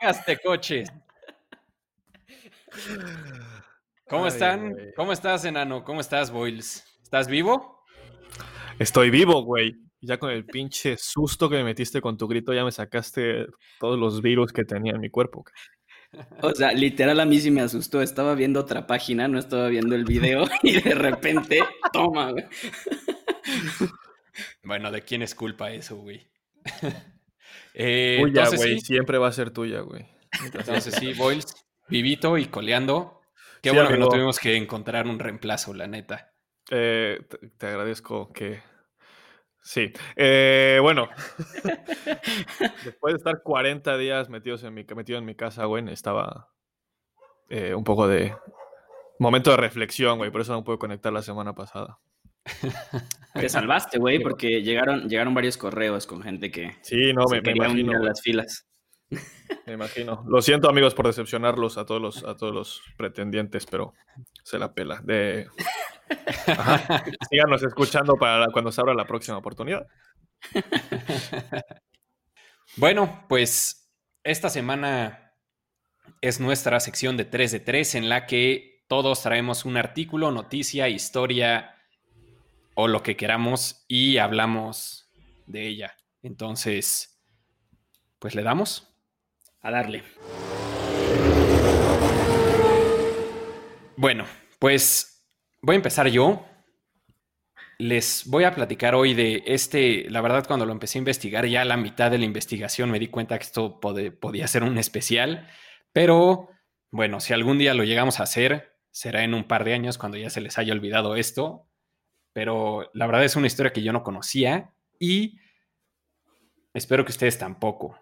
podcast de coches. ¿Cómo están? ¿Cómo estás, enano? ¿Cómo estás, Boyles? ¿Estás vivo? Estoy vivo, güey. Ya con el pinche susto que me metiste con tu grito, ya me sacaste todos los virus que tenía en mi cuerpo. O sea, literal a mí sí me asustó. Estaba viendo otra página, no estaba viendo el video y de repente, toma, güey. Bueno, ¿de quién es culpa eso, güey? Eh, tuya, entonces, güey. sí, Siempre va a ser tuya, güey. entonces sí, Boyles, vivito y coleando. Qué Sí, bueno que no tuvimos que encontrar un reemplazo, la neta. Eh, te, agradezco que... Sí. Eh, bueno. Después de estar 40 días metidos en mi, metido en mi casa, güey, estaba eh, un poco de... Momento de reflexión, güey. Por eso no puedo conectar la semana pasada. Te salvaste, güey, porque llegaron, llegaron varios correos con gente que Sí, no, se me, me quería unir imagino. a las filas. Me imagino. Lo siento, amigos, por decepcionarlos a todos los, a todos los pretendientes, pero se la pela. De... Ajá. Síganos escuchando para la- cuando se abra la próxima oportunidad. Bueno, pues esta semana es nuestra sección de 3 de 3 en la que todos traemos un artículo, noticia, historia lo que queramos y hablamos de ella. Entonces, pues le damos. A darle. Bueno, pues voy a empezar yo. Les voy a platicar hoy de este, la verdad cuando lo empecé a investigar, ya a la mitad de la investigación me di cuenta que esto podía ser un especial, pero bueno, si algún día lo llegamos a hacer, será en un par de años cuando ya se les haya olvidado esto, pero la verdad es una historia que yo no conocía y espero que ustedes tampoco.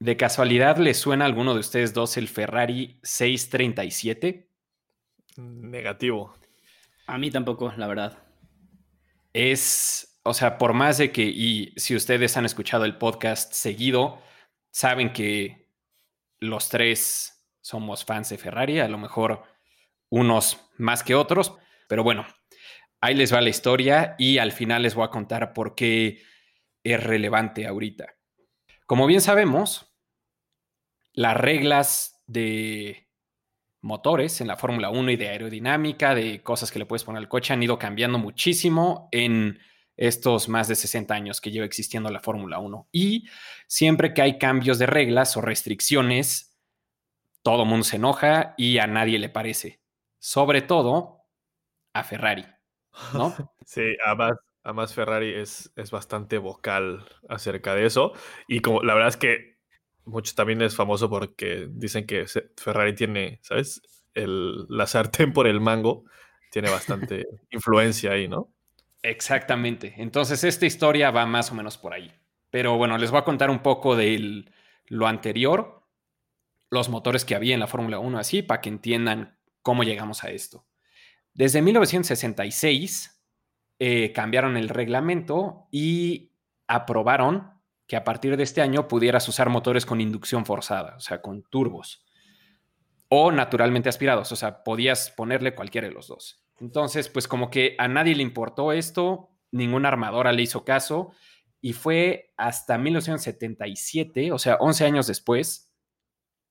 ¿De casualidad les suena a alguno de ustedes dos el Ferrari 637? Negativo. A mí tampoco, la verdad. es, o sea, por más de que, y si ustedes han escuchado el podcast seguido, saben que los tres somos fans de Ferrari, a lo mejor unos más que otros, pero bueno, ahí les va la historia y al final les voy a contar por qué es relevante ahorita. Como bien sabemos, las reglas de motores en la Fórmula 1 y de aerodinámica, de cosas que le puedes poner al coche, han ido cambiando muchísimo en estos más de 60 años que lleva existiendo la Fórmula 1. Y siempre que hay cambios de reglas o restricciones, todo mundo se enoja y a nadie le parece. Sobre todo a Ferrari, ¿no? Sí, además, además Ferrari es, es bastante vocal acerca de eso. Y como la verdad es que mucho también es famoso porque dicen que Ferrari tiene, ¿sabes? El, la sartén por el mango tiene bastante influencia ahí, ¿no? Exactamente. Entonces, esta historia va más o menos por ahí. Pero bueno, les voy a contar un poco de lo anterior, los motores que había en la Fórmula 1, así, para que entiendan cómo llegamos a esto. Desde 1966 eh, cambiaron el reglamento y aprobaron que a partir de este año pudieras usar motores con inducción forzada, o sea, con turbos, o naturalmente aspirados, o sea, podías ponerle cualquiera de los dos. Entonces, pues como que a nadie le importó esto, ninguna armadora le hizo caso, y fue hasta 1977, o sea, 11 años después,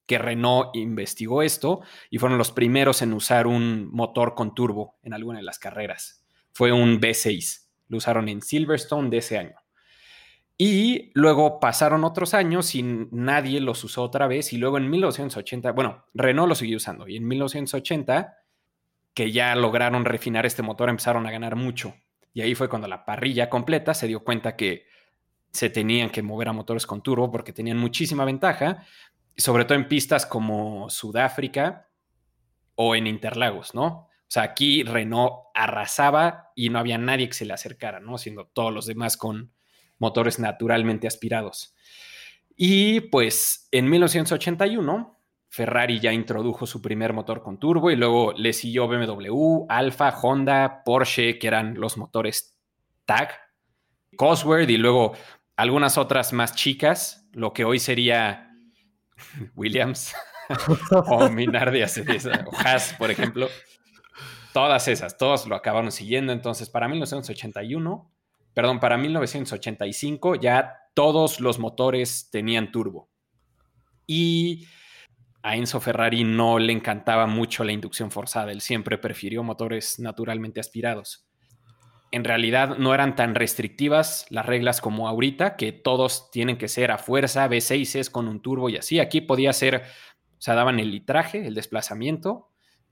que Renault investigó esto y fueron los primeros en usar un motor con turbo en alguna de las carreras. Fue un V6, lo usaron en Silverstone de ese año. Y luego pasaron otros años y nadie los usó otra vez. Y luego en 1980, bueno, Renault lo siguió usando. Y en 1980, que ya lograron refinar este motor, empezaron a ganar mucho. Y ahí fue cuando la parrilla completa se dio cuenta que se tenían que mover a motores con turbo porque tenían muchísima ventaja, sobre todo en pistas como Sudáfrica o en Interlagos, ¿no? O sea, aquí Renault arrasaba y no había nadie que se le acercara, ¿no? Siendo todos los demás con motores naturalmente aspirados. Y pues en 1981 Ferrari ya introdujo su primer motor con turbo y luego le siguió BMW, Alfa, Honda, Porsche, que eran los motores TAG, Cosworth y luego algunas otras más chicas, lo que hoy sería Williams o Minardi Acedesa, o Haas, por ejemplo. Todas esas, todos lo acabaron siguiendo. Entonces, para 1981, perdón, para 1985 ya todos los motores tenían turbo. Y a Enzo Ferrari no le encantaba mucho la inducción forzada, él siempre prefirió motores naturalmente aspirados. En realidad no eran tan restrictivas las reglas como ahorita, que todos tienen que ser a fuerza, V6 con un turbo y así. Aquí podía ser, o sea, daban el litraje, el desplazamiento,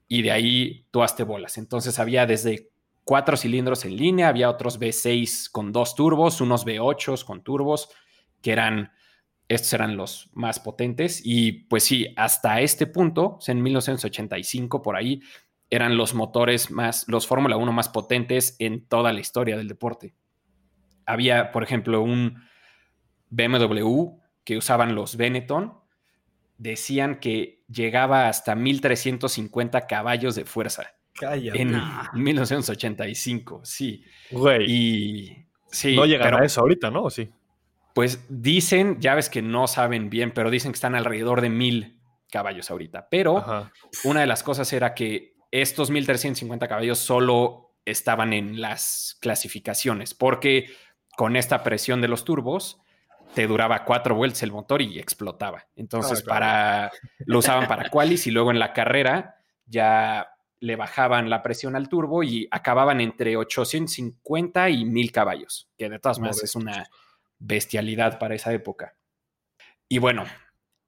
y de ahí tú bolas. Entonces había desde cuatro cilindros en línea, había otros V6 con dos turbos, unos V8 con turbos, que eran estos eran los más potentes y pues sí, hasta este punto, en 1985 por ahí, eran los motores más, los Fórmula 1 más potentes en toda la historia del deporte. Había, por ejemplo, un BMW que usaban los Benetton, decían que llegaba hasta 1350 caballos de fuerza. En 1985, sí. Güey. Y sí. No llegará a eso ahorita, ¿no? Sí. Pues dicen, ya ves que no saben bien, pero dicen que están alrededor de mil caballos ahorita. Pero una de las cosas era que estos 1350 caballos solo estaban en las clasificaciones, porque con esta presión de los turbos te duraba cuatro vueltas el motor y explotaba. Entonces, para lo usaban para qualis y luego en la carrera ya le bajaban la presión al turbo y acababan entre 850 y 1000 caballos, que de todas maneras es una bestialidad para esa época. Y bueno,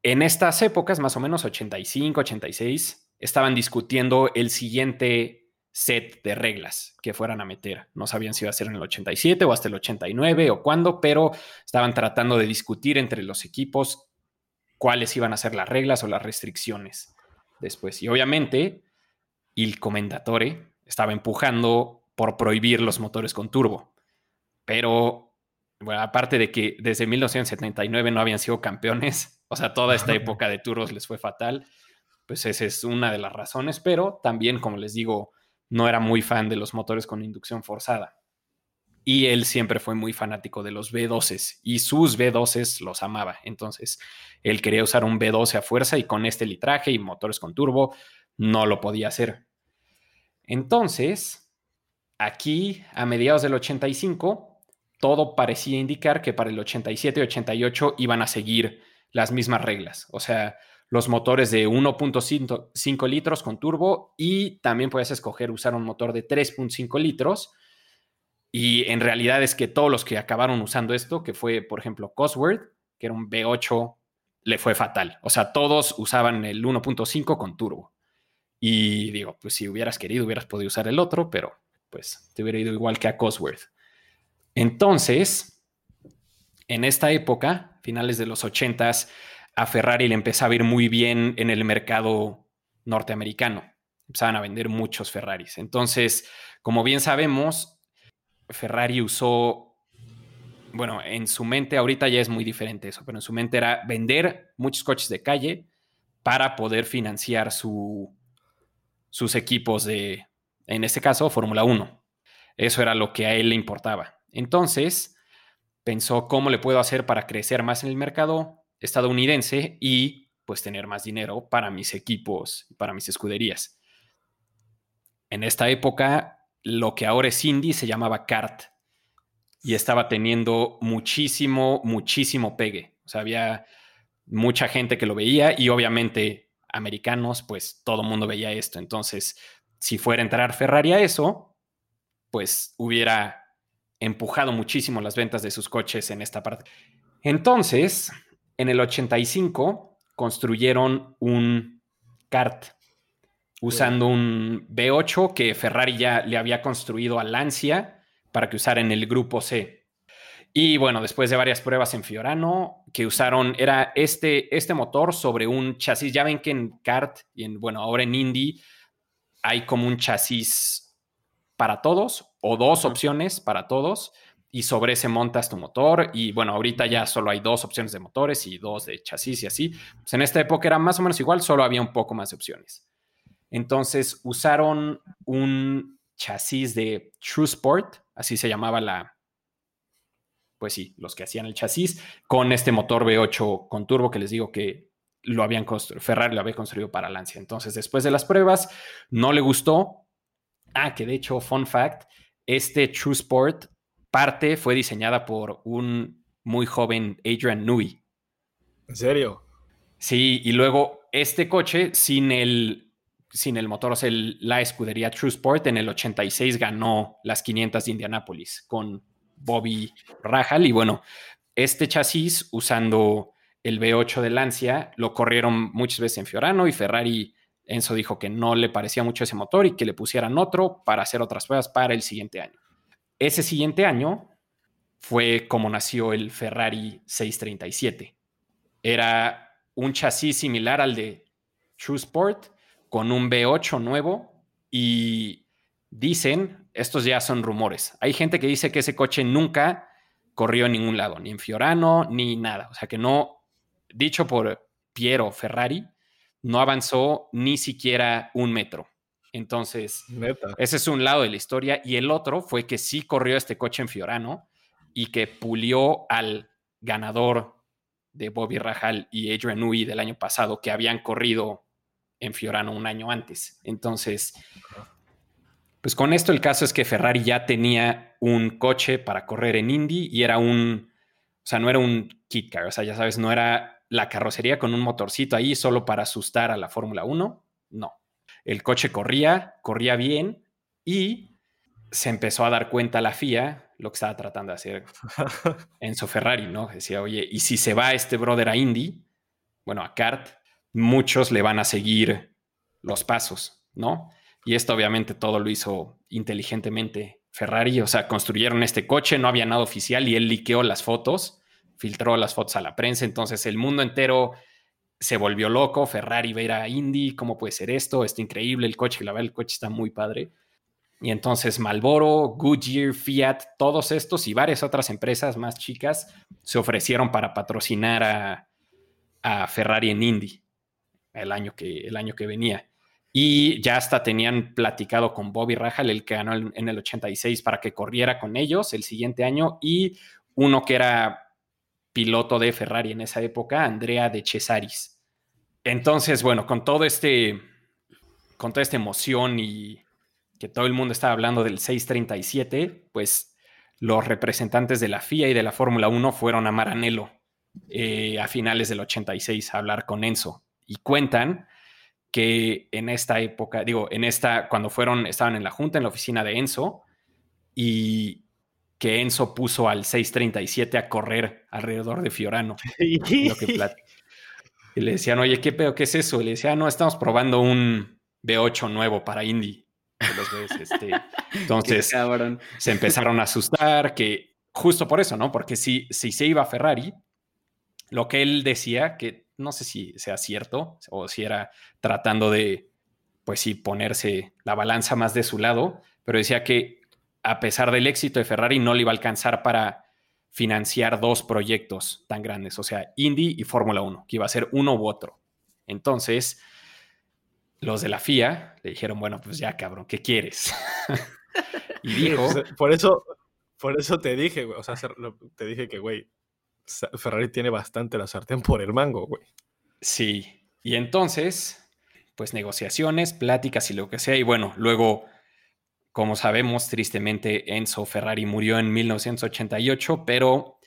en estas épocas, más o menos 85, 86, estaban discutiendo el siguiente set de reglas que fueran a meter. No sabían si iba a ser en el 87 o hasta el 89 o cuándo, pero estaban tratando de discutir entre los equipos cuáles iban a ser las reglas o las restricciones después. Y obviamente, el Comendatore estaba empujando por prohibir los motores con turbo. Pero, bueno, aparte de que desde 1979 no habían sido campeones, o sea, toda esta época de turbos les fue fatal, pues esa es una de las razones, pero también, como les digo, no era muy fan de los motores con inducción forzada. Y él siempre fue muy fanático de los V12s y sus V12s los amaba. Entonces, él quería usar un V12 a fuerza y con este litraje y motores con turbo no lo podía hacer. Entonces, aquí, a mediados del 85, todo parecía indicar que para el 87 y 88 iban a seguir las mismas reglas. O sea, los motores de 1.5 litros con turbo y también puedes escoger usar un motor de 3.5 litros. Y en realidad es que todos los que acabaron usando esto, que fue, por ejemplo, Cosworth, que era un V8, le fue fatal. O sea, todos usaban el 1.5 con turbo. Y digo, pues si hubieras querido, hubieras podido usar el otro, pero pues te hubiera ido igual que a Cosworth. Entonces, en esta época, finales de los 80s, a Ferrari le empezaba a ir muy bien en el mercado norteamericano. Empezaban a vender muchos Ferraris. Entonces, como bien sabemos, Ferrari usó, bueno, en su mente, ahorita ya es muy diferente eso, pero en su mente era vender muchos coches de calle para poder financiar su, sus equipos de, en este caso, Fórmula 1. Eso era lo que a él le importaba. Entonces, pensó cómo le puedo hacer para crecer más en el mercado estadounidense y pues tener más dinero para mis equipos, para mis escuderías. En esta época, lo que ahora es Indy se llamaba kart y estaba teniendo muchísimo, muchísimo pegue. O sea, había mucha gente que lo veía y obviamente americanos, pues todo el mundo veía esto. Entonces, si fuera a entrar Ferrari a eso, pues hubiera empujado muchísimo las ventas de sus coches en esta parte. Entonces, en el 85 construyeron un kart usando un V8 que Ferrari ya le había construido a Lancia para que usara en el grupo C. Y bueno, después de varias pruebas en Fiorano, que usaron, era este, este motor sobre un chasis. Ya ven que en kart y en, bueno, ahora en Indy hay como un chasis para todos o dos opciones para todos y sobre ese montas tu motor y bueno, ahorita ya solo hay dos opciones de motores y dos de chasis y así. Pues en esta época era más o menos igual, solo había un poco más de opciones. Entonces usaron un chasis de True Sport, así se llamaba la, pues sí, los que hacían el chasis, con este motor V8 con turbo que les digo que lo habían construido, Ferrari lo había construido para Lancia. Entonces, después de las pruebas, no le gustó. Ah, que de hecho, fun fact, este True Sport parte fue diseñada por un muy joven Adrian Newey. ¿En serio? Sí, y luego este coche sin el, sin el motor, o sea, la escudería True Sport en el 86 ganó las 500 de Indianápolis con Bobby Rahal y bueno, este chasis usando el V8 de Lancia lo corrieron muchas veces en Fiorano y Ferrari Enzo dijo que no le parecía mucho ese motor y que le pusieran otro para hacer otras pruebas para el siguiente año. Ese siguiente año fue como nació el Ferrari 637. Era un chasis similar al de True Sport con un V8 nuevo y dicen, estos ya son rumores, hay gente que dice que ese coche nunca corrió en ningún lado, ni en Fiorano, ni nada. O sea que no, dicho por Piero Ferrari, no avanzó ni siquiera un metro. Entonces, ese es un lado de la historia. Y el otro fue que sí corrió este coche en Fiorano y que pulió al ganador de Bobby Rahal y Adrian Newey del año pasado, que habían corrido en Fiorano un año antes. Entonces, pues con esto el caso es que Ferrari ya tenía un coche para correr en Indy y era un, o sea, no era un kit car, o sea, ya sabes, no era la carrocería con un motorcito ahí solo para asustar a la Fórmula 1. No. El coche corría, corría bien y se empezó a dar cuenta la FIA lo que estaba tratando de hacer Enzo Ferrari, ¿no? Decía, oye, y si se va este brother a Indy, bueno, a Kart, muchos le van a seguir los pasos, ¿no? Y esto obviamente todo lo hizo inteligentemente Ferrari, o sea, construyeron este coche, no había nada oficial y él liqueó las fotos filtró las fotos a la prensa, entonces el mundo entero se volvió loco, Ferrari va a a Indy, ¿cómo puede ser esto? Está increíble el coche, la verdad el coche está muy padre. Y entonces Malboro, Goodyear, Fiat, todos estos y varias otras empresas más chicas se ofrecieron para patrocinar a, Ferrari en Indy el año, que, el año que venía. Y ya hasta tenían platicado con Bobby Rahal, el que ganó en el 86, para que corriera con ellos el siguiente año. Y uno que era piloto de Ferrari en esa época, Andrea de Cesaris. Entonces, bueno, con todo este, con toda esta emoción y que todo el mundo estaba hablando del 637, pues los representantes de la FIA y de la Fórmula 1 fueron a Maranello eh, a finales del 86 a hablar con Enzo y cuentan que en esta época, digo, en esta, cuando fueron, estaban en la junta, en la oficina de Enzo, y que Enzo puso al 637 a correr alrededor de Fiorano. y le decían, oye, ¿qué pedo? ¿Qué es eso? Y le decía, no, estamos probando un V8 nuevo para Indy. Este". Entonces se empezaron a asustar, que justo por eso, ¿no? Porque si, si se iba a Ferrari, lo que él decía, que no sé si sea cierto o si era tratando de, pues sí, ponerse la balanza más de su lado, pero decía que a pesar del éxito de Ferrari, no le iba a alcanzar para financiar dos proyectos tan grandes, o sea, Indy y Fórmula 1, que iba a ser uno u otro. Entonces, los de la FIA le dijeron, bueno, pues ya, cabrón, ¿qué quieres? y dijo... Por eso, por eso te dije, güey, o sea, te dije que, güey, Ferrari tiene bastante la sartén por el mango, güey. Sí, y entonces, pues negociaciones, pláticas y lo que sea, y bueno, luego como sabemos, tristemente, Enzo Ferrari murió en 1988, pero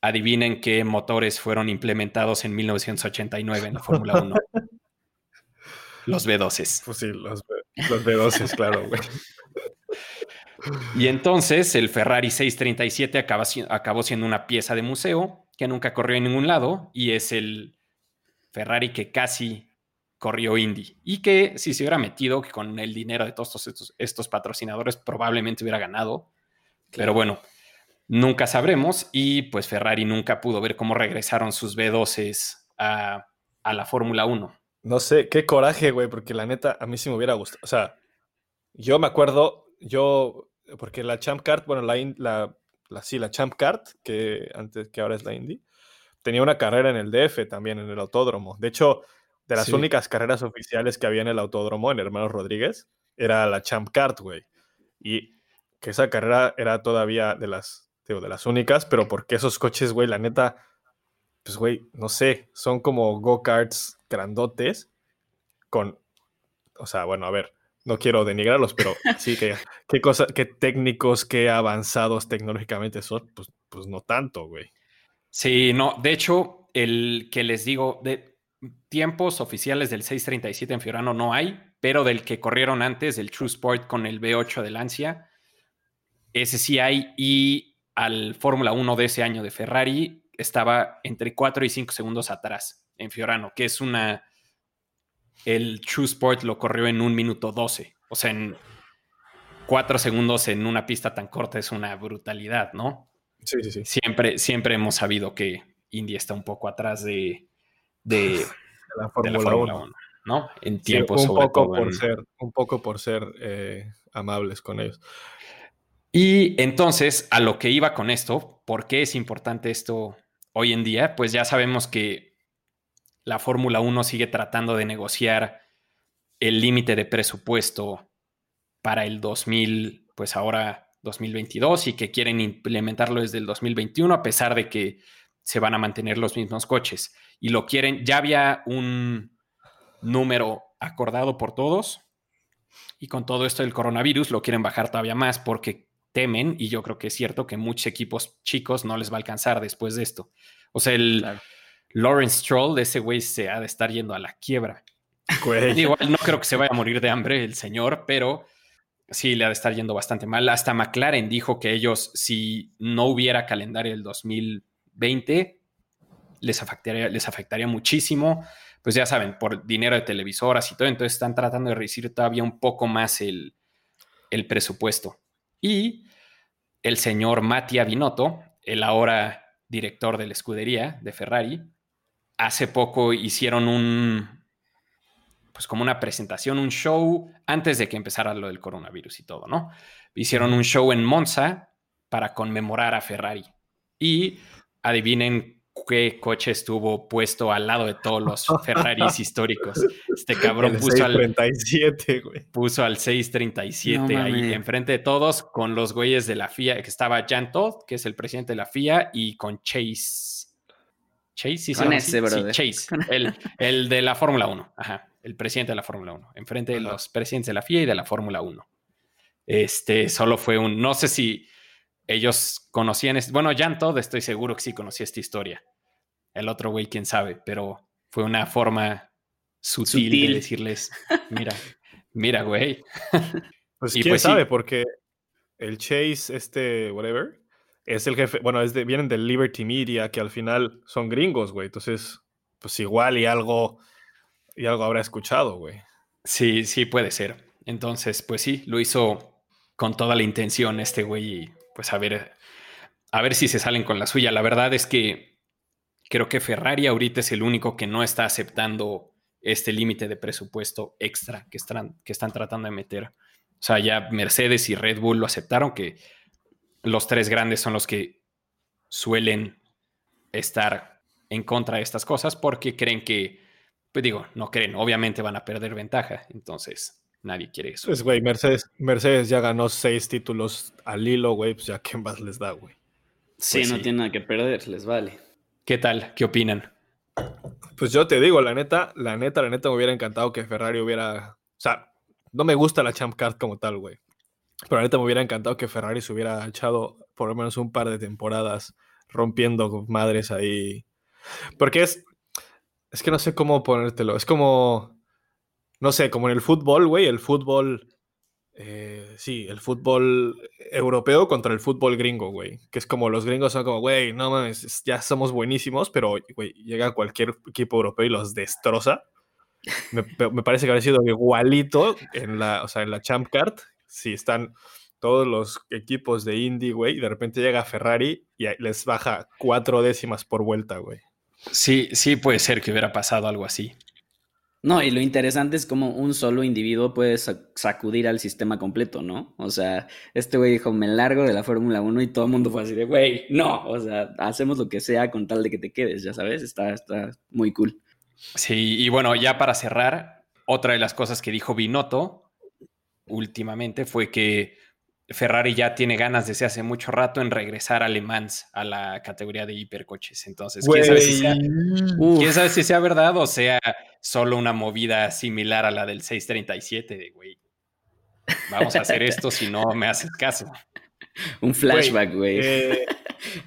adivinen qué motores fueron implementados en 1989 en la Fórmula 1. los V12. Pues sí, los, V12, claro, güey. Y entonces el Ferrari 637 acabó siendo una pieza de museo que nunca corrió en ningún lado y es el Ferrari que casi corrió Indy y que si se hubiera metido con el dinero de todos estos, estos patrocinadores probablemente hubiera ganado. Pero bueno, nunca sabremos y pues Ferrari nunca pudo ver cómo regresaron sus B12 a, a la Fórmula 1. No sé, qué coraje, güey, porque la neta a mí sí me hubiera gustado. O sea, yo me acuerdo, yo, porque la Champ Card, bueno, la, la, la, sí, la Champ Card, que antes, que ahora es la Indy, tenía una carrera en el DF también, en el autódromo. De hecho, de las únicas carreras oficiales que había en el autódromo, en Hermanos Rodríguez, era la Champ Kart, güey. Y que esa carrera era todavía de las, digo, de las únicas, pero porque esos coches, güey, la neta, pues, güey, no sé, son como go-karts grandotes con, o sea, bueno, a ver, no quiero denigrarlos, pero sí que qué cosas, qué técnicos, qué avanzados tecnológicamente son, pues, pues no tanto, güey. Sí, no, de hecho, el que les digo, de tiempos oficiales del 637 en Fiorano no hay, pero del que corrieron antes, el True Sport con el V8 de Lancia, ese sí hay. Y al Fórmula 1 de ese año de Ferrari estaba entre 4 y 5 segundos atrás en Fiorano, que es una. El True Sport lo corrió en un minuto 12. O sea, en 4 segundos en una pista tan corta es una brutalidad, ¿no? Sí, sí, sí. Siempre, siempre hemos sabido que Indy está un poco atrás de, de, La de la Fórmula Fórmula 1. 1, ¿no? En Sí, tiempo, un sobre poco todo por en- ser, un poco por ser eh, amables con ellos. Y entonces, a lo que iba con esto, ¿por qué es importante esto hoy en día? Pues ya sabemos que la Fórmula 1 sigue tratando de negociar el límite de presupuesto para el 2000, pues ahora 2022, y que quieren implementarlo desde el 2021, a pesar de que se van a mantener los mismos coches. Y lo quieren, ya había un número acordado por todos, y con todo esto del coronavirus lo quieren bajar todavía más porque temen, y yo creo que es cierto, que muchos equipos chicos no les va a alcanzar después de esto. O sea, el Claro. Lawrence Stroll de ese güey se ha de estar yendo a la quiebra. Güey. Igual no creo que se vaya a morir de hambre el señor, pero sí le ha de estar yendo bastante mal. Hasta McLaren dijo que ellos, si no hubiera calendario el 2020, les afectaría, les afectaría muchísimo. Pues ya saben, por dinero de televisoras y todo, entonces están tratando de reducir todavía un poco más el, el presupuesto. Y el señor Mattia Binotto, el ahora director de la escudería de Ferrari, hace poco hicieron un, pues como una presentación, un show antes de que empezara lo del coronavirus y todo, ¿no? Hicieron un show en Monza para conmemorar a Ferrari. Y adivinen qué coche estuvo puesto al lado de todos los Ferraris históricos. Este cabrón El puso al, 637, güey. puso al 637 No ahí enfrente de todos con los güeyes de la FIA, que estaba Jan Todd, que es el presidente de la FIA, y con Chase. Chase, sí, Con ese? Sí. Chase, el, el de la Fórmula 1, ajá, el presidente de la Fórmula 1, enfrente de los presidentes de la FIA y de la Fórmula 1. Este, solo fue un, no sé si ellos conocían, bueno, Jan Todd estoy seguro que sí conocía esta historia. El otro güey, quién sabe, pero fue una forma sutil, Sutil. de decirles, mira, mira, güey. Pues Y quién pues sí. sabe, porque el Chase, este, whatever, es el jefe, bueno, es de, vienen del Liberty Media, que al final son gringos, güey. Entonces, pues igual y algo, y algo habrá escuchado, güey. Sí, sí, puede ser. Entonces, pues sí, lo hizo con toda la intención este güey y pues a ver, a ver si se salen con la suya. La verdad es que creo que Ferrari ahorita es el único que no está aceptando este límite de presupuesto extra que están, que están tratando de meter. O sea, ya Mercedes y Red Bull lo aceptaron, que los tres grandes son los que suelen estar en contra de estas cosas porque creen que, pues digo, no creen, obviamente van a perder ventaja. Entonces, nadie quiere eso. Pues, güey, Mercedes, Mercedes ya ganó seis títulos al hilo, güey, pues ya qué más les da, güey. Sí, Pues no sí. tiene nada que perder, les vale. ¿Qué tal? ¿Qué opinan? Pues yo te digo, la neta, la neta, la neta me hubiera encantado que Ferrari hubiera. O sea, no me gusta la Champ Card como tal, güey. Pero la neta me hubiera encantado que Ferrari se hubiera echado por lo menos un par de temporadas rompiendo madres ahí. Porque es. Es que no sé cómo ponértelo. Es como. No sé, como en el fútbol, güey. El fútbol. eh, sí, el fútbol europeo contra el fútbol gringo, güey. Que es como los gringos son como, güey, no mames, es- ya somos buenísimos, pero, güey, llega cualquier equipo europeo y los destroza. Me, parece que habría sido igualito en la, o sea, en la Champ Card. Si están todos los equipos de Indy, güey, y de repente llega Ferrari y les baja cuatro décimas por vuelta, güey. Sí, sí puede ser que hubiera pasado algo así. No, y lo interesante es cómo un solo individuo puede sa- sacudir al sistema completo, ¿no? O sea, este güey dijo, me largo de la Fórmula 1 y todo el mundo fue así de, güey, no, o sea, hacemos lo que sea con tal de que te quedes, ya sabes, está, está muy cool. Sí, y bueno, ya para cerrar, otra de las cosas que dijo Binotto últimamente fue que Ferrari ya tiene ganas desde hace mucho rato en regresar a Le Mans, a la categoría de hipercoches. Entonces, ¿quién sabe, si sea, quién sabe si sea verdad o sea solo una movida similar a la del 637 de, güey, vamos a hacer esto si no me haces caso. un flashback, güey. Eh,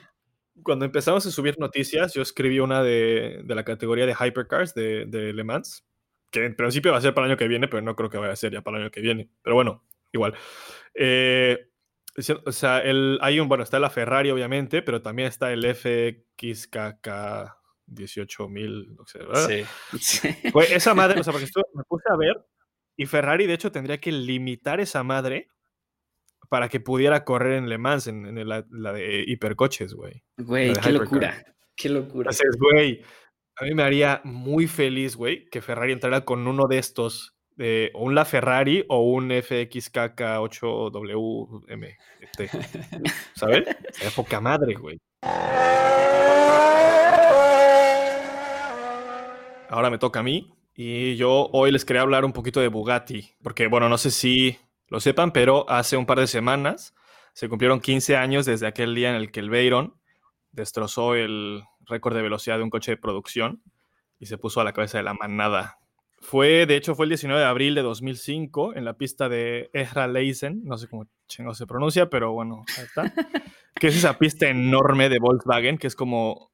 cuando empezamos a subir noticias, yo escribí una de, de la categoría de Hypercars de, de Le Mans, que en principio va a ser para el año que viene, pero no creo que vaya a ser ya para el año que viene. Pero bueno, igual. Eh, o sea, el, hay un, bueno, está la Ferrari, obviamente, pero también está el FXKK 18000, no sé, ¿verdad? Sí. Pues esa madre, o sea, porque esto me puse a ver y Ferrari, de hecho, tendría que limitar esa madre para que pudiera correr en Le Mans, en, en la, la de hipercoches, güey. Güey, qué locura. Qué locura. Entonces, güey, a mí me haría muy feliz, güey, que Ferrari entrara con uno de estos, de, o un La Ferrari o un FXKK8WMT, ¿sabes? Sería poca madre, güey. Ahora me toca a mí y yo hoy les quería hablar un poquito de Bugatti, porque bueno, no sé si lo sepan, pero hace un par de semanas se cumplieron 15 años desde aquel día en el que el Veyron destrozó el récord de velocidad de un coche de producción y se puso a la cabeza de la manada. Fue, de hecho, fue el 19 de abril de 2005 en la pista de Ezra Leisen, no sé cómo chingo se pronuncia, pero bueno, ahí está. que es esa pista enorme de Volkswagen, que es como,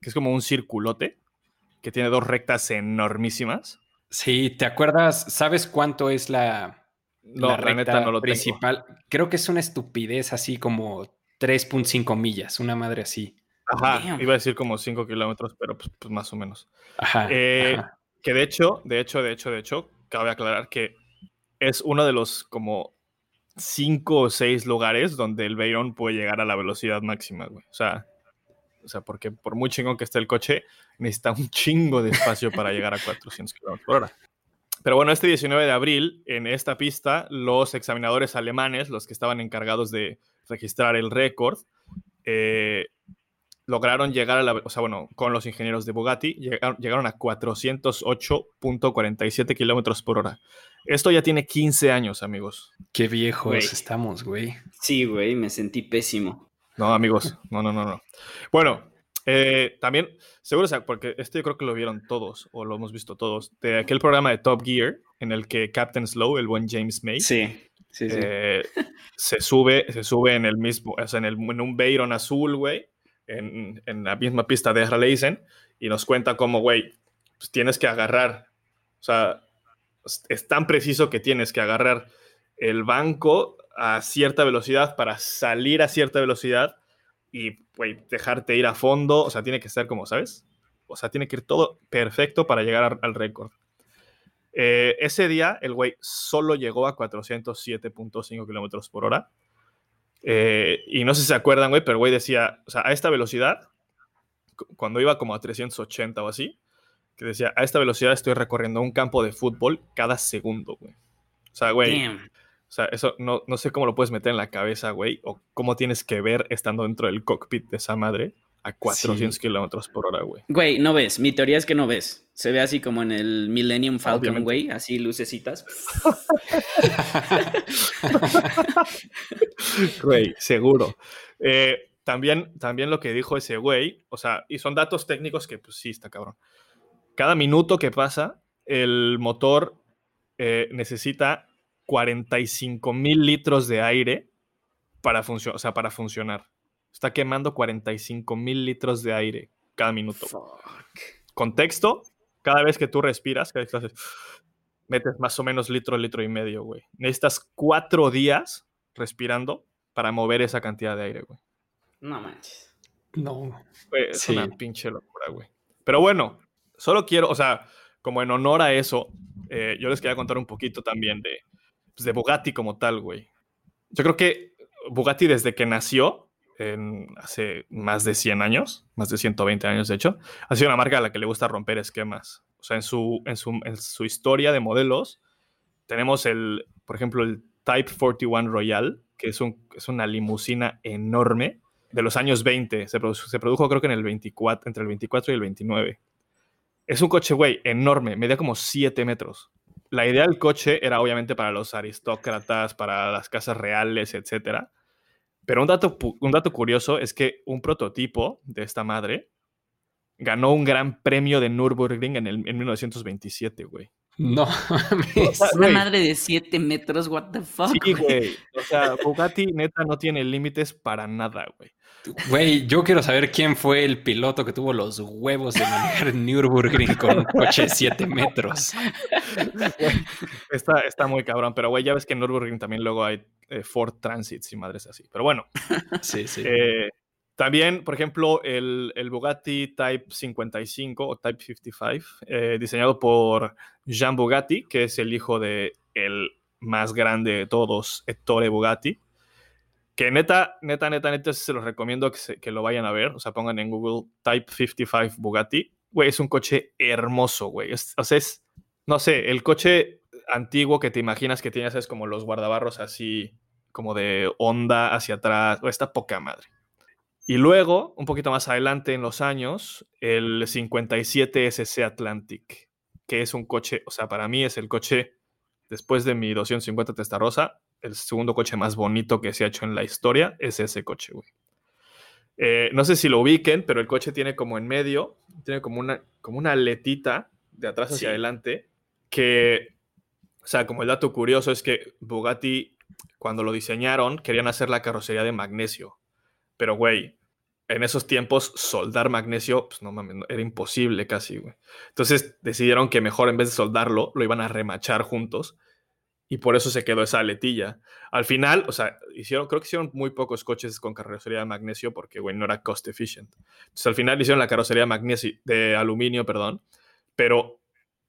que es como un circulote, que tiene dos rectas enormísimas. Sí, ¿te acuerdas? ¿Sabes cuánto es la, No, la la, recta neta no lo tengo. principal? Creo que es una estupidez así como 3.5 millas, una madre así. Ajá, Damn. iba a decir como 5 kilómetros, pero pues, pues más o menos. Ajá. Eh, ajá. Que de hecho, de hecho, de hecho, de hecho, cabe aclarar que es uno de los como cinco o seis lugares donde el Veyron puede llegar a la velocidad máxima, güey. O sea, o sea, porque por muy chingón que esté el coche, necesita un chingo de espacio para llegar a 400 kilómetros por hora. Pero bueno, este 19 de abril, en esta pista, los examinadores alemanes, los que estaban encargados de registrar el récord, eh, lograron llegar a la, o sea, bueno, con los ingenieros de Bugatti, llegaron, llegaron a 408.47 kilómetros por hora. Esto ya tiene 15 años, amigos. Qué viejos Güey. estamos, güey. Sí, güey, me sentí pésimo. No, amigos, no, no, no, no. Bueno, eh, también, seguro, o sea, porque esto yo creo que lo vieron todos, o lo hemos visto todos, de aquel programa de Top Gear, en el que Captain Slow, el buen James May, Sí, sí, sí. eh, se sube, se sube en el mismo, o sea, en, el, en un Veyron azul, güey, en, la misma pista de Raleigh, y nos cuenta cómo, güey, pues tienes que agarrar, o sea, es- tan preciso que tienes que agarrar el banco a cierta velocidad para salir a cierta velocidad y, dejarte ir a fondo, o sea, tiene que ser como, ¿sabes? O sea, tiene que ir todo perfecto para llegar al récord. Eh, ese día el güey solo llegó a 407.5 kilómetros por hora. Eh, y no sé si se acuerdan, güey, pero el güey decía, o sea, a esta velocidad, cu- cuando iba como a 380 o así, que decía, a esta velocidad estoy recorriendo un campo de fútbol cada segundo, güey. O sea, güey, Damn. o sea, eso no, no sé cómo lo puedes meter en la cabeza, güey, o cómo tienes que ver estando dentro del cockpit de esa madre a 400 kilómetros por hora, güey. Güey, no ves. Mi teoría es que no ves. Se ve así como en el Millennium Falcon, Obviamente. güey. Así lucecitas. Güey, seguro. Eh, también, también lo que dijo ese güey, o sea, y son datos técnicos que, pues sí, está cabrón. Cada minuto que pasa, el motor eh, necesita 45 mil litros de aire para, funcio- o sea, para funcionar. Está quemando 45 mil litros de aire cada minuto. Fuck. Contexto, cada vez que tú respiras, cada vez que haces, metes más o menos litro, litro y medio, güey. Necesitas cuatro días respirando para mover esa cantidad de aire, güey. No manches. no. Güey, Es Sí. una pinche locura, güey. Pero bueno, solo quiero, o sea, como en honor a eso, eh, yo les quería contar un poquito también de, pues, de Bugatti como tal, güey. Yo creo que Bugatti desde que nació, hace más de 100 años, más de 120 años de hecho, ha sido una marca a la que le gusta romper esquemas. O sea, en su, en su, en su historia de modelos, tenemos el, por ejemplo, el Type 41 Royal, que es, un, es una limusina enorme de los años 20. Se produjo, creo que en el 24, entre el 24 y el 29. Es un coche, güey, enorme, medía como 7 metros. La idea del coche era obviamente para los aristócratas, para las casas reales, etc. Pero un dato, un dato curioso es que un prototipo de esta madre ganó un gran premio de Nürburgring en, el, en 1927, güey. No, una madre de 7 metros, what the fuck. Sí, güey. O sea, Bugatti neta no tiene límites para nada, güey. Güey, yo quiero saber quién fue el piloto que tuvo los huevos de manejar Nürburgring con un coche de 7 metros. está, está muy cabrón, pero güey, ya ves que en Nürburgring también luego hay eh, Ford Transits y madres así. Pero bueno. Sí, sí. Eh, también, por ejemplo, el, el, Bugatti Type 55 o Type 55, eh, diseñado por Jean Bugatti, que es el hijo de el más grande de todos, Ettore Bugatti. Que neta, neta, neta, neta, se los recomiendo que, lo vayan a ver. O sea, pongan en Google Type 55 Bugatti. Güey, es un coche hermoso, güey. o sea, es, no sé, el coche antiguo que te imaginas que tienes es como los guardabarros así, como de onda hacia atrás. O esta poca madre. Y luego, un poquito más adelante en los años, el 57 SC Atlantic, que es un coche, o sea, para mí es el coche, después de mi 250 Testarossa, el segundo coche más bonito que se ha hecho en la historia es ese coche, güey. Eh, no sé si lo ubiquen, pero el coche tiene como en medio, tiene como una, como una aletita de atrás hacia adelante, que, o sea, como el dato curioso es que Bugatti, cuando lo diseñaron, querían hacer la carrocería de magnesio. Pero, güey, en esos tiempos soldar magnesio, pues no mames, era imposible casi, güey. Entonces decidieron que mejor en vez de soldarlo, lo iban a remachar juntos y por eso se quedó esa aletilla. Al final, o sea, hicieron, creo que hicieron muy pocos coches con carrocería de magnesio porque, güey, no era cost efficient. Entonces al final hicieron la carrocería de magnesio, de aluminio, perdón, pero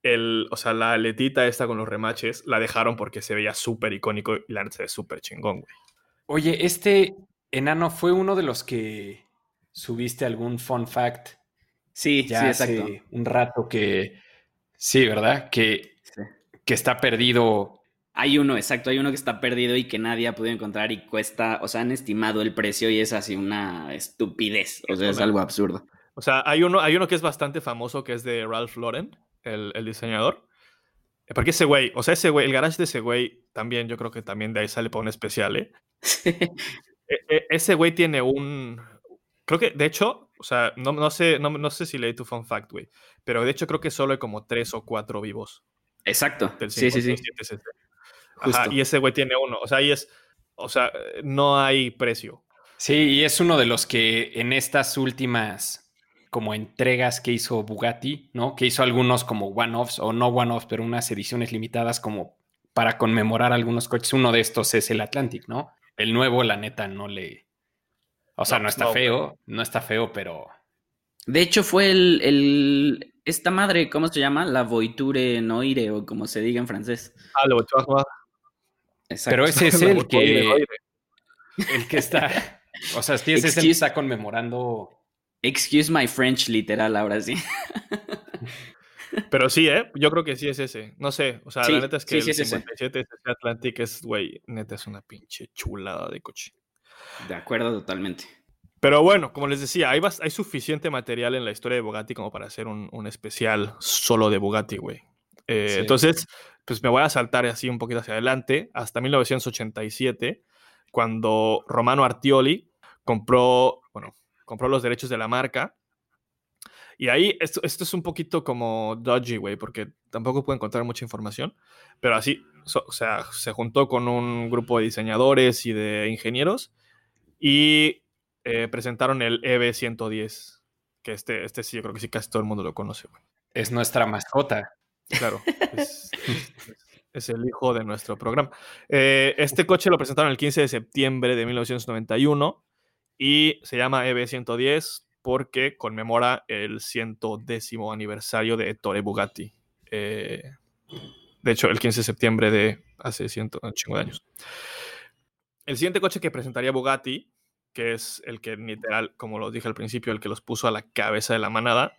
el, o sea, la aletita esta con los remaches la dejaron porque se veía súper icónico y la se ve súper chingón, güey. Oye, este enano fue uno de los que subiste algún fun fact. Sí, ya exacto. un rato que. Sí, ¿verdad? Que, que está perdido. Hay uno, exacto, hay uno que está perdido y que nadie ha podido encontrar y cuesta, o sea, han estimado el precio y es así una estupidez, o sea, es algo absurdo. O sea, hay uno, hay uno que es bastante famoso que es de Ralph Lauren, el, el diseñador. Porque ese güey, o sea, ese güey, el garage de ese güey también, yo creo que también de ahí sale para un especial, ¿eh? E, e, ese güey tiene un, Creo que, de hecho, o sea, no, no sé, no, no, sé si leí tu fun fact, güey, pero de hecho creo que solo hay como tres o cuatro vivos. Exacto. sí, sí, sí. Ajá, y ese güey tiene uno. O sea, ahí es, o sea, no hay precio. Sí, y es uno de los que en estas últimas como entregas que hizo Bugatti, ¿no? Que hizo algunos como one-offs o no one-offs, pero unas ediciones limitadas como para conmemorar algunos coches. Uno de estos es el Atlantic, ¿no? El nuevo, la neta, no le, o sea, no, está feo, no está feo, pero. De hecho, fue el, el, Esta madre, ¿cómo se llama? La Voiture Noire, o como se diga en francés. Ah, la Voiture Pero ese es el que. El que está. O sea, sí, ese es el que está conmemorando. Excuse my French, literal, ahora sí. Pero sí, ¿eh? Yo creo que sí es ese. No sé, o sea, la neta es que el 57 Atlantic es, güey, neta es una pinche chulada de coche. De acuerdo, totalmente. Pero bueno, como les decía, hay, hay suficiente material en la historia de Bugatti como para hacer un, un especial solo de Bugatti, güey. Eh, entonces, pues me voy a saltar así un poquito hacia adelante, hasta 1987, cuando Romano Artioli compró, bueno, compró los derechos de la marca. Y ahí, esto, esto es un poquito como dodgy, güey, porque tampoco puedo encontrar mucha información, pero así, o sea, se juntó con un grupo de diseñadores y de ingenieros y eh, presentaron el EB110, que este, este sí, yo creo que sí casi todo el mundo lo conoce. Es nuestra mascota. Claro, es, el hijo de nuestro programa. Eh, este coche lo presentaron el 15 de septiembre de 1991 y se llama EB110 porque conmemora el 110 aniversario de Ettore Bugatti. Eh, de hecho, el 15 de septiembre de hace ciento, chingo de años. El siguiente coche que presentaría Bugatti, que es el que literal, como lo dije al principio, el que los puso a la cabeza de la manada,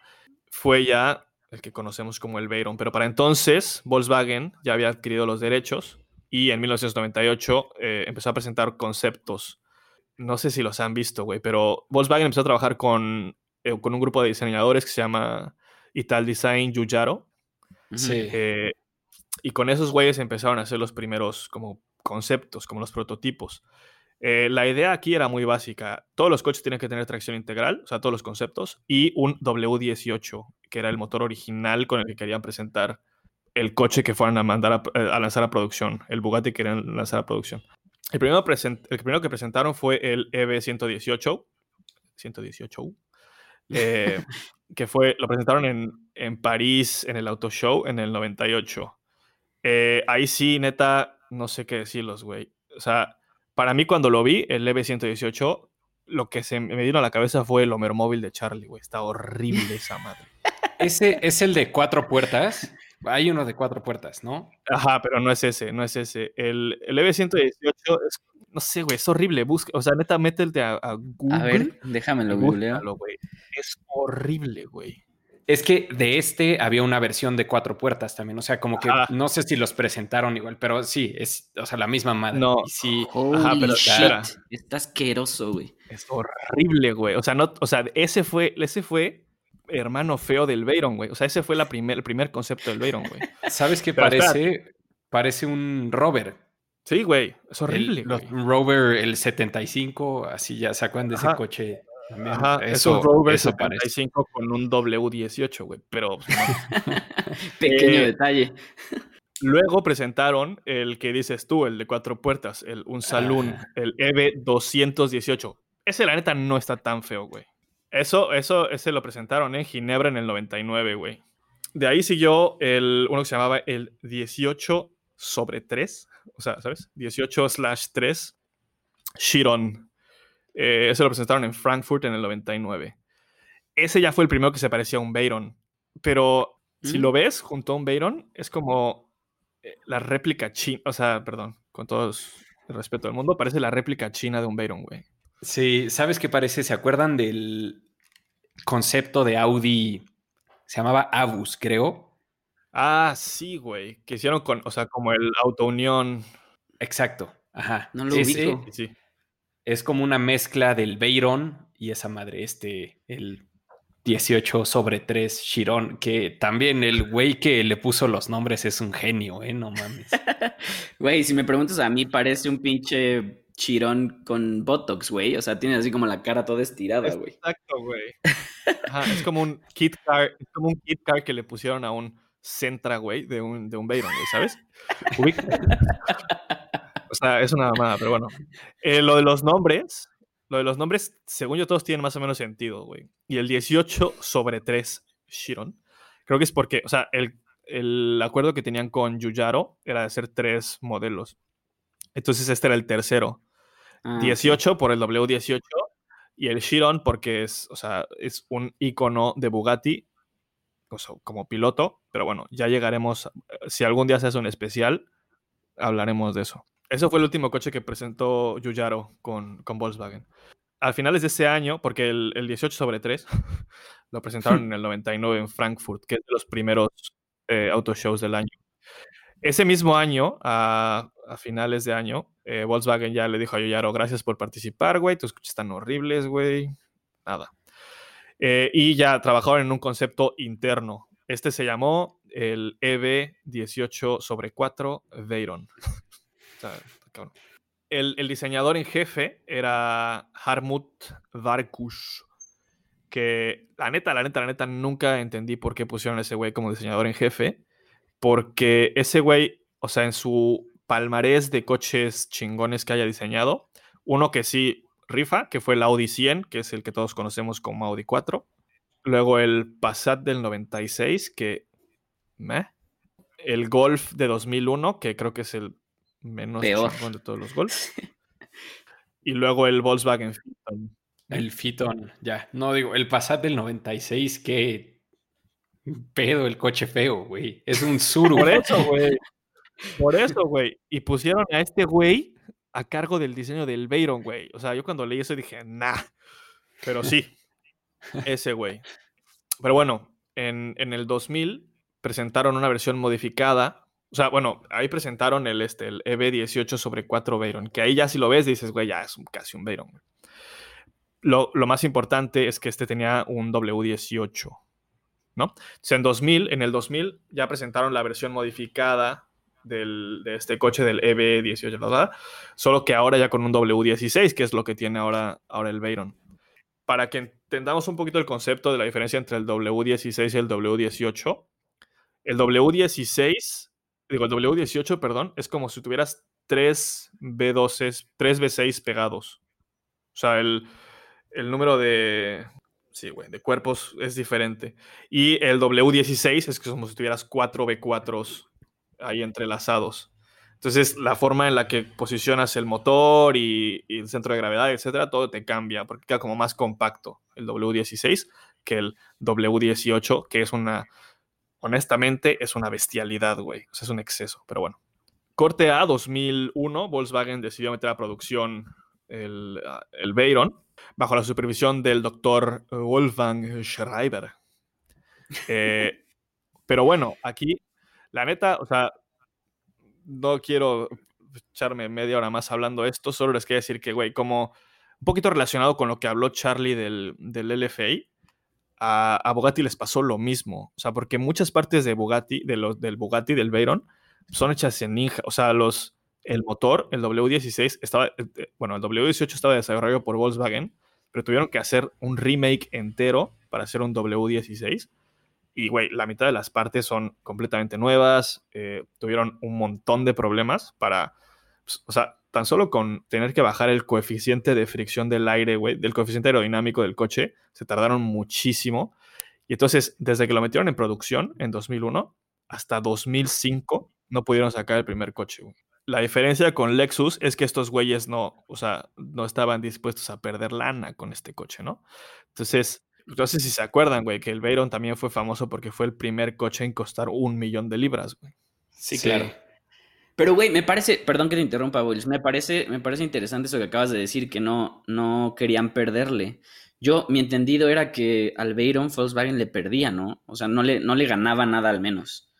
fue ya el que conocemos como el Veyron. Pero para entonces, Volkswagen ya había adquirido los derechos y en 1998 eh, empezó a presentar conceptos. No sé si los han visto, güey, pero Volkswagen empezó a trabajar con, eh, con un grupo de diseñadores que se llama Ital Design. Sí. Eh, y con esos güeyes empezaron a hacer los primeros como conceptos, como los prototipos. Eh, la idea aquí era muy básica. Todos los coches tienen que tener tracción integral, o sea, todos los conceptos, y un W18, que era el motor original con el que querían presentar el coche que fueran a mandar a, a lanzar a producción, el Bugatti que querían lanzar a producción. El primero, present, el primero que presentaron fue el E EB118, 118, eh, que fue, lo presentaron en, en París en el Auto Show en el 98. Eh, ahí sí, neta, no sé qué decirlos, güey. O sea, para mí cuando lo vi, el EB118, lo que se me vino a la cabeza fue el Homer móvil de Charlie, güey. Está horrible esa madre. Ese es el de cuatro puertas. Hay uno de cuatro puertas, ¿no? Ajá, pero no es ese, no es ese. El, el EB118 es, no sé, güey, es horrible. Busca, o sea, neta, métete a, a Google. A ver, déjamelo googleo. Es horrible, güey. Es que de este había una versión de cuatro puertas también. O sea, como que no sé si los presentaron igual, pero sí, es, o sea, la misma madre. No. Sí, Holy Ajá, pero shit. Está asqueroso, güey. Es horrible, güey. O sea, no, o sea, ese fue, ese fue hermano feo del Veyron, güey. O sea, ese fue la primer, el primer concepto del Veyron, güey. ¿sabes qué Pero parece? Parece un rover. Sí, güey. Es El- horrible, los güey. Rover, el 75, así ya sacan de ese coche. También. Ajá, es eso, un Rover eso parece. 75 con un W18, güey. Pero pues, no. Pequeño Eh, detalle. luego presentaron el que dices tú, el de cuatro puertas, el un saloon, Ah. el EV218. Ese, la neta, no está tan feo, güey. Eso, eso, ese lo presentaron en Ginebra en el 99, güey. De ahí siguió el, uno que se llamaba el 18 sobre 3. O sea, ¿sabes? 18 slash 3. Chiron. Eh, ese lo presentaron en Frankfurt en el 99. Ese ya fue el primero que se parecía a un Veyron. Pero si Mm. lo ves junto a un Veyron, es como eh, la réplica china. O sea, perdón, con todo el respeto del mundo, parece la réplica china de un Veyron, güey. Sí, ¿sabes qué parece? ¿Se acuerdan del concepto de Audi? Se llamaba Abus, creo. Ah, sí, güey. Que hicieron con, o sea, como el Auto Unión. Exacto. Ajá. No lo Ese ubico. Sí, sí. Es como una mezcla del Veyron y esa madre, este, el 18 sobre 3 Chiron, que también el güey que le puso los nombres es un genio, ¿eh? No mames. Güey, si me preguntas a mí, parece un pinche chirón con Botox, güey. O sea, tiene así como la cara toda estirada, güey. Exacto, güey. Es como un kit car, es como un kit car que le pusieron a un Sentra, güey, de un, de un Veyron, güey, ¿sabes? o sea, es una mamada, pero bueno. Eh, lo de los nombres, lo de los nombres, según yo, todos tienen más o menos sentido, güey. Y el 18 sobre 3 Chiron, creo que es porque, o sea, el, el acuerdo que tenían con Yuyaro era de hacer tres modelos. Entonces este era el tercero. Ah, 18 por el W18 y el Chiron porque es, o sea, es un icono de Bugatti o sea, como piloto, pero bueno, ya llegaremos, eh, si algún día se hace un especial, hablaremos de eso. Ese fue el último coche que presentó Giugiaro con, con Volkswagen. Al finales de ese año, porque el, el 18 sobre 3 lo presentaron en el 99 en Frankfurt, que es de los primeros eh, autoshows del año. Ese mismo año, a, a finales de año, eh, Volkswagen ya le dijo a Giugiaro, gracias por participar, güey, tus coches están horribles, güey. Nada. Eh, y ya trabajaron en un concepto interno. Este se llamó el EV18 sobre 4 Veyron. El, diseñador en jefe era Harmut Varkush, que la neta, la neta, la neta, nunca entendí por qué pusieron a ese güey como diseñador en jefe, porque ese güey, o sea, en su palmarés de coches chingones que haya diseñado, uno que sí rifa, que fue el Audi 100, que es el que todos conocemos como Audi 4. Luego el Passat del 96, que... meh. El Golf de 2001, que creo que es el menos de todos los Golf. Y luego el Volkswagen Phantom. El Fiton, ya. No digo, el Passat del 96, qué pedo el coche feo, güey. Es un Suru. Por eso, güey. Por eso, güey. Y pusieron a este güey a cargo del diseño del Veyron, güey. O sea, yo cuando leí eso dije, nah. Pero sí, ese güey. Pero bueno, en, en el 2000 presentaron una versión modificada. O sea, bueno, ahí presentaron el, este, el EV18 sobre 4 Veyron. Que ahí ya si lo ves dices, güey, ya es casi un Veyron. Lo, lo más importante es que este tenía un W18. ¿no? En 2000, en el 2000 ya presentaron la versión modificada del- de este coche del EV18, ¿verdad? Solo que ahora ya con un W16, que es lo que tiene ahora, ahora el Veyron. Para que entendamos un poquito el concepto de la diferencia entre el W16 y el W18, El W16, digo, el W18, perdón, es como si tuvieras tres B12, tres B6 pegados. O sea, el, el número de, sí, güey, de cuerpos es diferente. Y el W16 es como si tuvieras cuatro B4s ahí entrelazados. Entonces, la forma en la que posicionas el motor y, y, el centro de gravedad, etcétera, todo te cambia porque queda como más compacto el W16 que el W18, que es una, honestamente, es una bestialidad, güey. O sea, es un exceso, pero bueno. Corte A 2001, Volkswagen decidió meter a producción el, ah, el Veyron bajo la supervisión del doctor Wolfgang Schreiber. Eh, pero bueno, aquí, la neta, o sea, no quiero echarme media hora más hablando esto, solo les quiero decir que, güey, como un poquito relacionado con lo que habló Charlie del, del LFI, a, Bugatti les pasó lo mismo. O sea, porque muchas partes de Bugatti, de los, del Bugatti, del Veyron, son hechas en Ninja. O sea, los, el motor, el W16, estaba, eh, eh, bueno, el W18 estaba desarrollado por Volkswagen, pero tuvieron que hacer un remake entero para hacer un W16. Y, güey, la mitad de las partes son completamente nuevas. Eh, tuvieron un montón de problemas para. Pues, o sea, tan solo con tener que bajar el coeficiente de fricción del aire, güey, del coeficiente aerodinámico del coche, se tardaron muchísimo. Y entonces, desde que lo metieron en producción en 2001 hasta 2005, no pudieron sacar el primer coche. La diferencia con Lexus es que estos güeyes no, o sea, no estaban dispuestos a perder lana con este coche, ¿no? Entonces, no sé si se acuerdan, güey, que el Veyron también fue famoso porque fue el primer coche en costar un millón de libras, güey. Sí, claro. Pero, güey, me parece, perdón que te interrumpa, Wills, me parece, me parece interesante eso que acabas de decir, que no, no querían perderle. Yo, mi entendido era que al Veyron Volkswagen le perdía, ¿no? O sea, no le, no le ganaba nada al menos.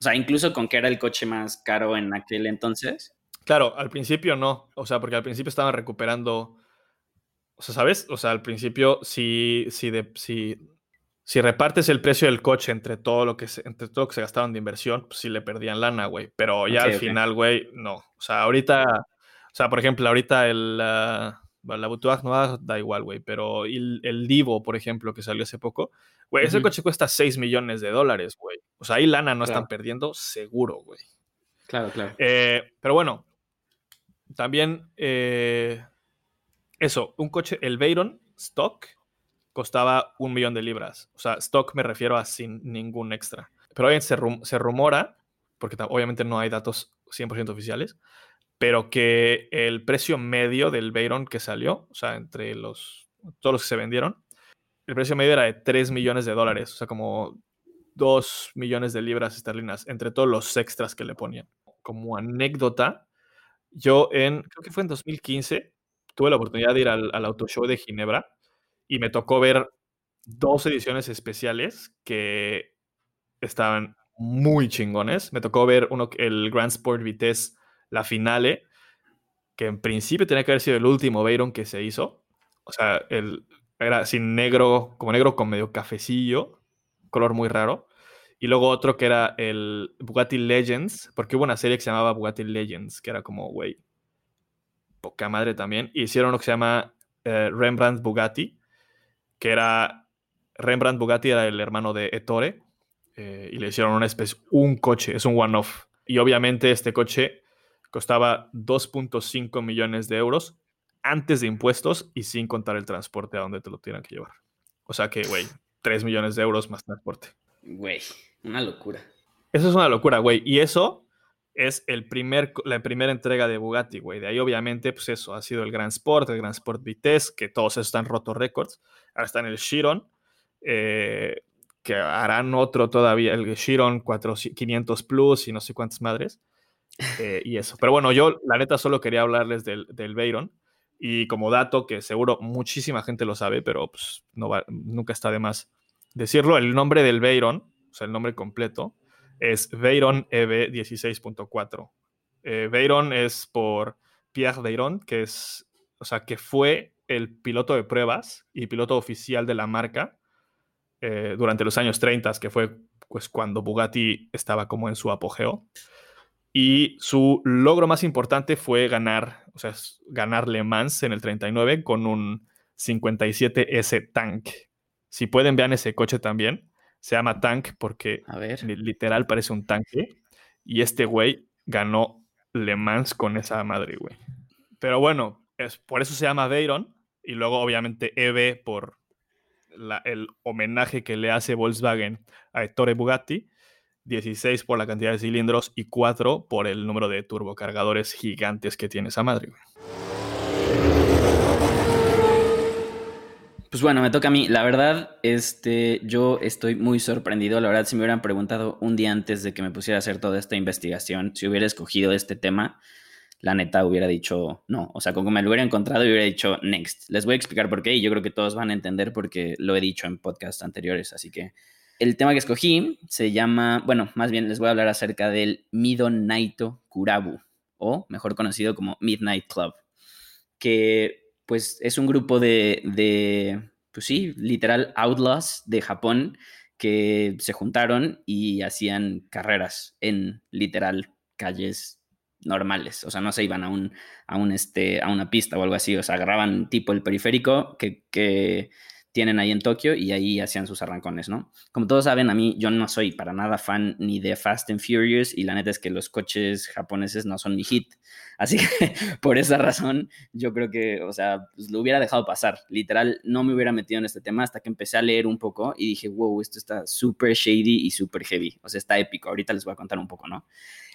O sea, incluso con que era el coche más caro en aquel entonces. Claro, al principio no. O sea, porque al principio estaban recuperando. O sea, ¿sabes? O sea, al principio, si, si, de, si, si repartes el precio del coche entre todo lo que se, entre todo lo que se gastaron de inversión, pues sí le perdían lana, güey. Pero ya okay, al okay. final, güey, no. O sea, ahorita. O sea, por ejemplo, ahorita el. Uh, la Boutoir no da igual, güey. Pero el, el Divo, por ejemplo, que salió hace poco. Güey, uh -huh. ese coche cuesta 6 millones de dólares, güey. O sea, ahí lana no claro. están perdiendo, seguro, güey. Claro, claro. Eh, pero bueno, también eh, eso, un coche, el Veyron stock costaba un millón de libras. O sea, stock me refiero a sin ningún extra. Pero obviamente se, se rumora, porque obviamente no hay datos 100% oficiales, pero que el precio medio del Veyron que salió, o sea, entre los todos los que se vendieron, el precio medio era de 3 millones de dólares, o sea, como 2 millones de libras esterlinas entre todos los extras que le ponían. Como anécdota, yo en, creo que fue en 2015, tuve la oportunidad de ir al, al Auto Show de Ginebra y me tocó ver dos ediciones especiales que estaban muy chingones. Me tocó ver uno, el Grand Sport Vitesse, la finale, que en principio tenía que haber sido el último Veyron que se hizo. O sea, el, era sin negro, como negro con medio cafecillo, color muy raro. Y luego otro que era el Bugatti Legends, porque hubo una serie que se llamaba Bugatti Legends, que era como, güey, poca madre también. Y hicieron lo que se llama eh, Rembrandt Bugatti, que era, Rembrandt Bugatti era el hermano de Ettore, eh, y le hicieron una especie, un coche, es un one-off. Y obviamente este coche costaba 2.5 millones de euros antes de impuestos y sin contar el transporte a donde te lo tienen que llevar. O sea que, güey, 3 millones de euros más transporte. Güey, una locura. Eso es una locura, güey. Y eso es el primer, la primera entrega de Bugatti, güey. De ahí, obviamente, pues eso, ha sido el Grand Sport, el Grand Sport Vitesse, que todos están rotos récords. Ahora está en el Chiron, eh, que harán otro todavía, el Chiron 500 Plus y no sé cuántas madres. Eh, y eso. Pero bueno, yo, la neta, solo quería hablarles del, del Veyron. Y como dato, que seguro muchísima gente lo sabe, pero pues, nunca está de más decirlo, el nombre del Veyron, o sea, el nombre completo, es Veyron EV 16.4. Eh, Veyron es por Pierre Veyron, que es, o sea, que fue el piloto de pruebas y piloto oficial de la marca eh, durante los años 30, que fue pues cuando Bugatti estaba como en su apogeo. Y su logro más importante fue ganar, o sea, ganar Le Mans en el 39 con un 57S Tank. Si pueden, vean ese coche también. Se llama Tank porque A ver. li- literal parece un tanque. Y este güey ganó Le Mans con esa madre, güey. Pero bueno, es, por eso se llama Veyron. Y luego, obviamente, EV por la- el homenaje que le hace Volkswagen a Ettore Bugatti. 16 por la cantidad de cilindros y 4 por el número de turbocargadores gigantes que tiene esa madre, güey. Pues bueno, me toca a mí. La verdad, este, yo estoy muy sorprendido. La verdad, si me hubieran preguntado un día antes de que me pusiera a hacer toda esta investigación, si hubiera escogido este tema, la neta hubiera dicho no. O sea, como me lo hubiera encontrado, hubiera dicho next. Les voy a explicar por qué y yo creo que todos van a entender porque lo he dicho en podcasts anteriores. Así que el tema que escogí se llama, bueno, más bien les voy a hablar acerca del Midonight Kurabu, o mejor conocido como Midnight Club, que pues es un grupo de, de, pues sí, literal outlaws de Japón que se juntaron y hacían carreras en literal calles normales, o sea, no se iban a un, a un este, a una pista o algo así, o sea, agarraban tipo el periférico que, que tienen ahí en Tokio y ahí hacían sus arrancones, ¿no? Como todos saben, a mí yo no soy para nada fan ni de Fast and Furious y la neta es que los coches japoneses no son mi hit. Así que por esa razón yo creo que, o sea, pues lo hubiera dejado pasar. Literal, no me hubiera metido en este tema hasta que empecé a leer un poco y dije, wow, esto está súper shady y súper heavy. O sea, está épico. Ahorita les voy a contar un poco, ¿no?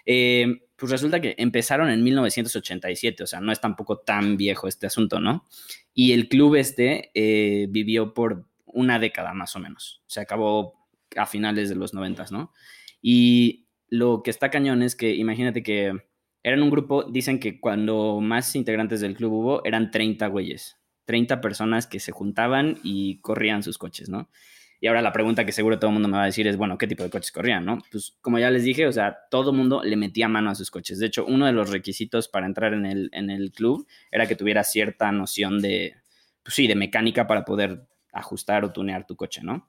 Eh, pues resulta que empezaron en 1987, o sea, no es tampoco tan viejo este asunto, ¿no? Y el club este eh, vivió por una década más o menos. Se acabó a finales de los noventas, ¿no? Y lo que está cañón es que imagínate que eran un grupo, dicen que cuando más integrantes del club hubo, eran 30 güeyes, 30 personas que se juntaban y corrían sus coches, ¿no? Y ahora la pregunta que seguro todo el mundo me va a decir es, bueno, ¿qué tipo de coches corrían, no? Pues como ya les dije, o sea, todo el mundo le metía mano a sus coches. De hecho, uno de los requisitos para entrar en el, en el club era que tuviera cierta noción de, pues sí, de mecánica para poder ajustar o tunear tu coche, ¿no?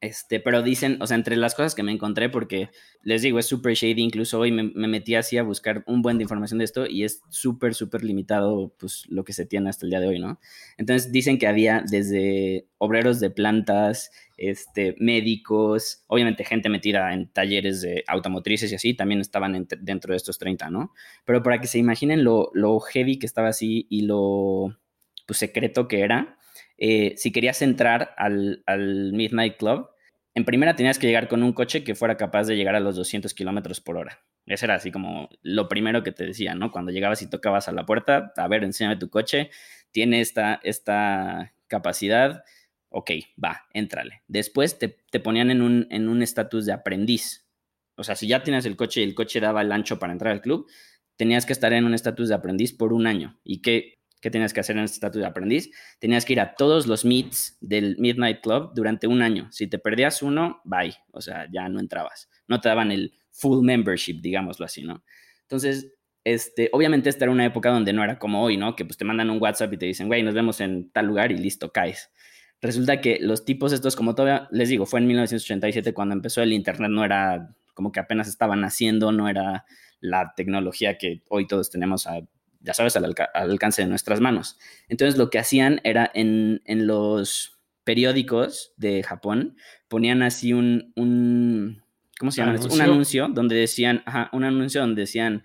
Este, pero dicen, o sea, entre las cosas que me encontré, porque les digo, es súper shady, incluso hoy me, me, metí así a buscar un buen de información de esto y es súper, súper limitado, pues, lo que se tiene hasta el día de hoy, ¿no? Entonces dicen que había desde obreros de plantas, este, médicos, obviamente gente metida en talleres de automotrices y así, también estaban en, dentro de estos 30, ¿no? Pero para que se imaginen lo, lo heavy que estaba así y lo, pues, secreto que era, eh, si querías entrar al, Midnight Club, en primera tenías que llegar con un coche que fuera capaz de llegar a los 200 kilómetros por hora. Eso era así como lo primero que te decía, ¿no? Cuando llegabas y tocabas a la puerta, a ver, enséñame tu coche, tiene esta, esta capacidad, ok, va, éntrale. Después te, te ponían en un en un estatus de aprendiz. O sea, si ya tienes el coche y el coche daba el ancho para entrar al club, tenías que estar en un estatus de aprendiz por un año. ¿Y qué, ¿Qué tenías que hacer en este estatus de aprendiz? Tenías que ir a todos los meets del Midnight Club durante un año. Si te perdías uno, bye. O sea, ya no entrabas. No te daban el full membership, digámoslo así, ¿no? Entonces, este, obviamente esta era una época donde no era como hoy, ¿no? Que pues te mandan un WhatsApp y te dicen, güey, nos vemos en tal lugar y listo, caes. Resulta que los tipos estos, como todavía les digo, fue en 1987 cuando empezó el Internet, no era como que apenas estaban haciendo, no era la tecnología que hoy todos tenemos a ya sabes, al, alca al, alcance de nuestras manos. Entonces lo que hacían era en, en los periódicos de Japón, ponían así un, un ¿cómo se llama? ¿Anuncio? Un anuncio donde decían, ajá, un anuncio donde decían,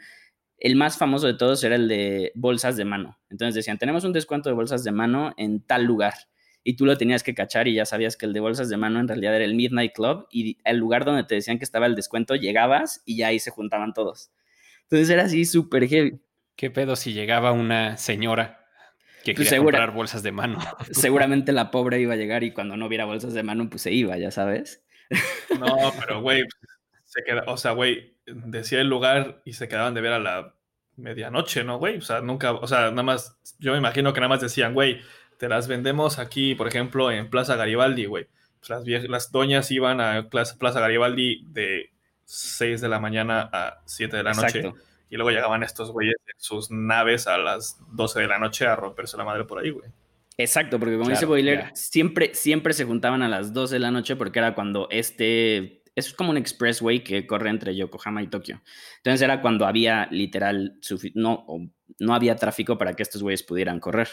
el más famoso de todos era el de bolsas de mano. Entonces decían, tenemos un descuento de bolsas de mano en tal lugar. Y tú lo tenías que cachar y ya sabías que el de bolsas de mano en realidad era el Midnight Club y el lugar donde te decían que estaba el descuento, llegabas y ya ahí se juntaban todos. Entonces era así súper heavy. ¿Qué pedo si llegaba una señora que quería pues segura, comprar bolsas de mano? Seguramente la pobre iba a llegar y cuando no hubiera bolsas de mano, pues se iba, ya sabes. No, pero güey, se queda, o sea, güey, decía el lugar y se quedaban de ver a la medianoche, ¿no, güey? O sea, nunca, o sea, nada más, yo me imagino que nada más decían, güey, te las vendemos aquí, por ejemplo, en Plaza Garibaldi, güey. Pues las, viejas, las doñas iban a Plaza, Plaza Garibaldi de 6 de la mañana a 7 de la noche. Y luego llegaban estos güeyes en sus naves a las 12 de la noche a romperse la madre por ahí, güey. Exacto, porque como claro, dice Boiler, siempre, siempre se juntaban a las 12 de la noche porque era cuando este. Es como un expressway que corre entre Yokohama y Tokio. Entonces era cuando había literal. No, no había tráfico para que estos güeyes pudieran correr.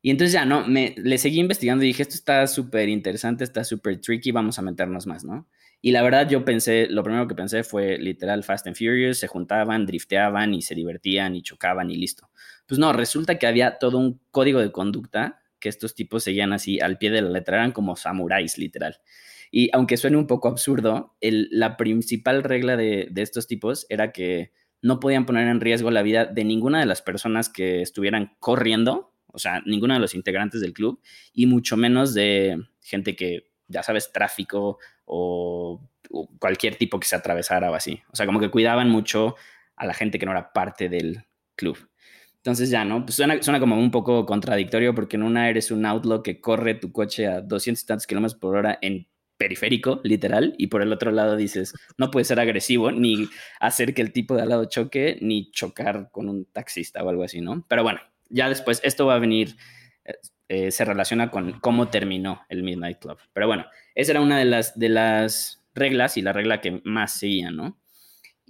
Y entonces ya, ¿no? Me, le seguí investigando y dije, esto está súper interesante, está súper tricky, vamos a meternos más, ¿no? Y la verdad yo pensé, lo primero que pensé fue literal Fast and Furious, se juntaban, drifteaban y se divertían y chocaban y listo. Pues no, resulta que había todo un código de conducta que estos tipos seguían así al pie de la letra, eran como samuráis, literal. Y aunque suene un poco absurdo, la principal regla de, de estos tipos era que no podían poner en riesgo la vida de ninguna de las personas que estuvieran corriendo o sea, ninguno de los integrantes del club y mucho menos de gente que, ya sabes, tráfico o, cualquier tipo que se atravesara o así. O sea, como que cuidaban mucho a la gente que no era parte del club. Entonces ya, ¿no? Pues suena, suena, como un poco contradictorio porque en una eres un outlaw que corre tu coche a 200 y tantos kilómetros por hora en periférico, literal, y por el otro lado dices, no puede ser agresivo, ni hacer que el tipo de al lado choque, ni chocar con un taxista o algo así, ¿no? Pero bueno, ya después esto va a venir, eh, eh, se relaciona con cómo terminó el Midnight Club. Pero bueno, esa era una de las, de las reglas y la regla que más seguía, ¿no?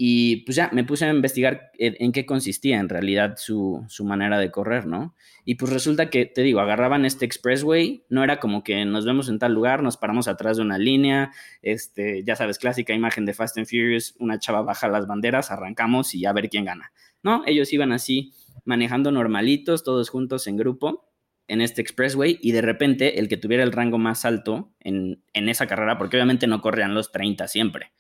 Y pues ya me puse a investigar en qué consistía en realidad su, su, manera de correr, ¿no? Y pues resulta que, te digo, agarraban este expressway, no era como que nos vemos en tal lugar, nos paramos atrás de una línea, este, ya sabes, clásica imagen de Fast and Furious, una chava baja las banderas, arrancamos y a ver quién gana, ¿no? Ellos iban así manejando normalitos, todos juntos en grupo, en este expressway, y de repente el que tuviera el rango más alto en, esa carrera, porque obviamente no corrían los 30 siempre.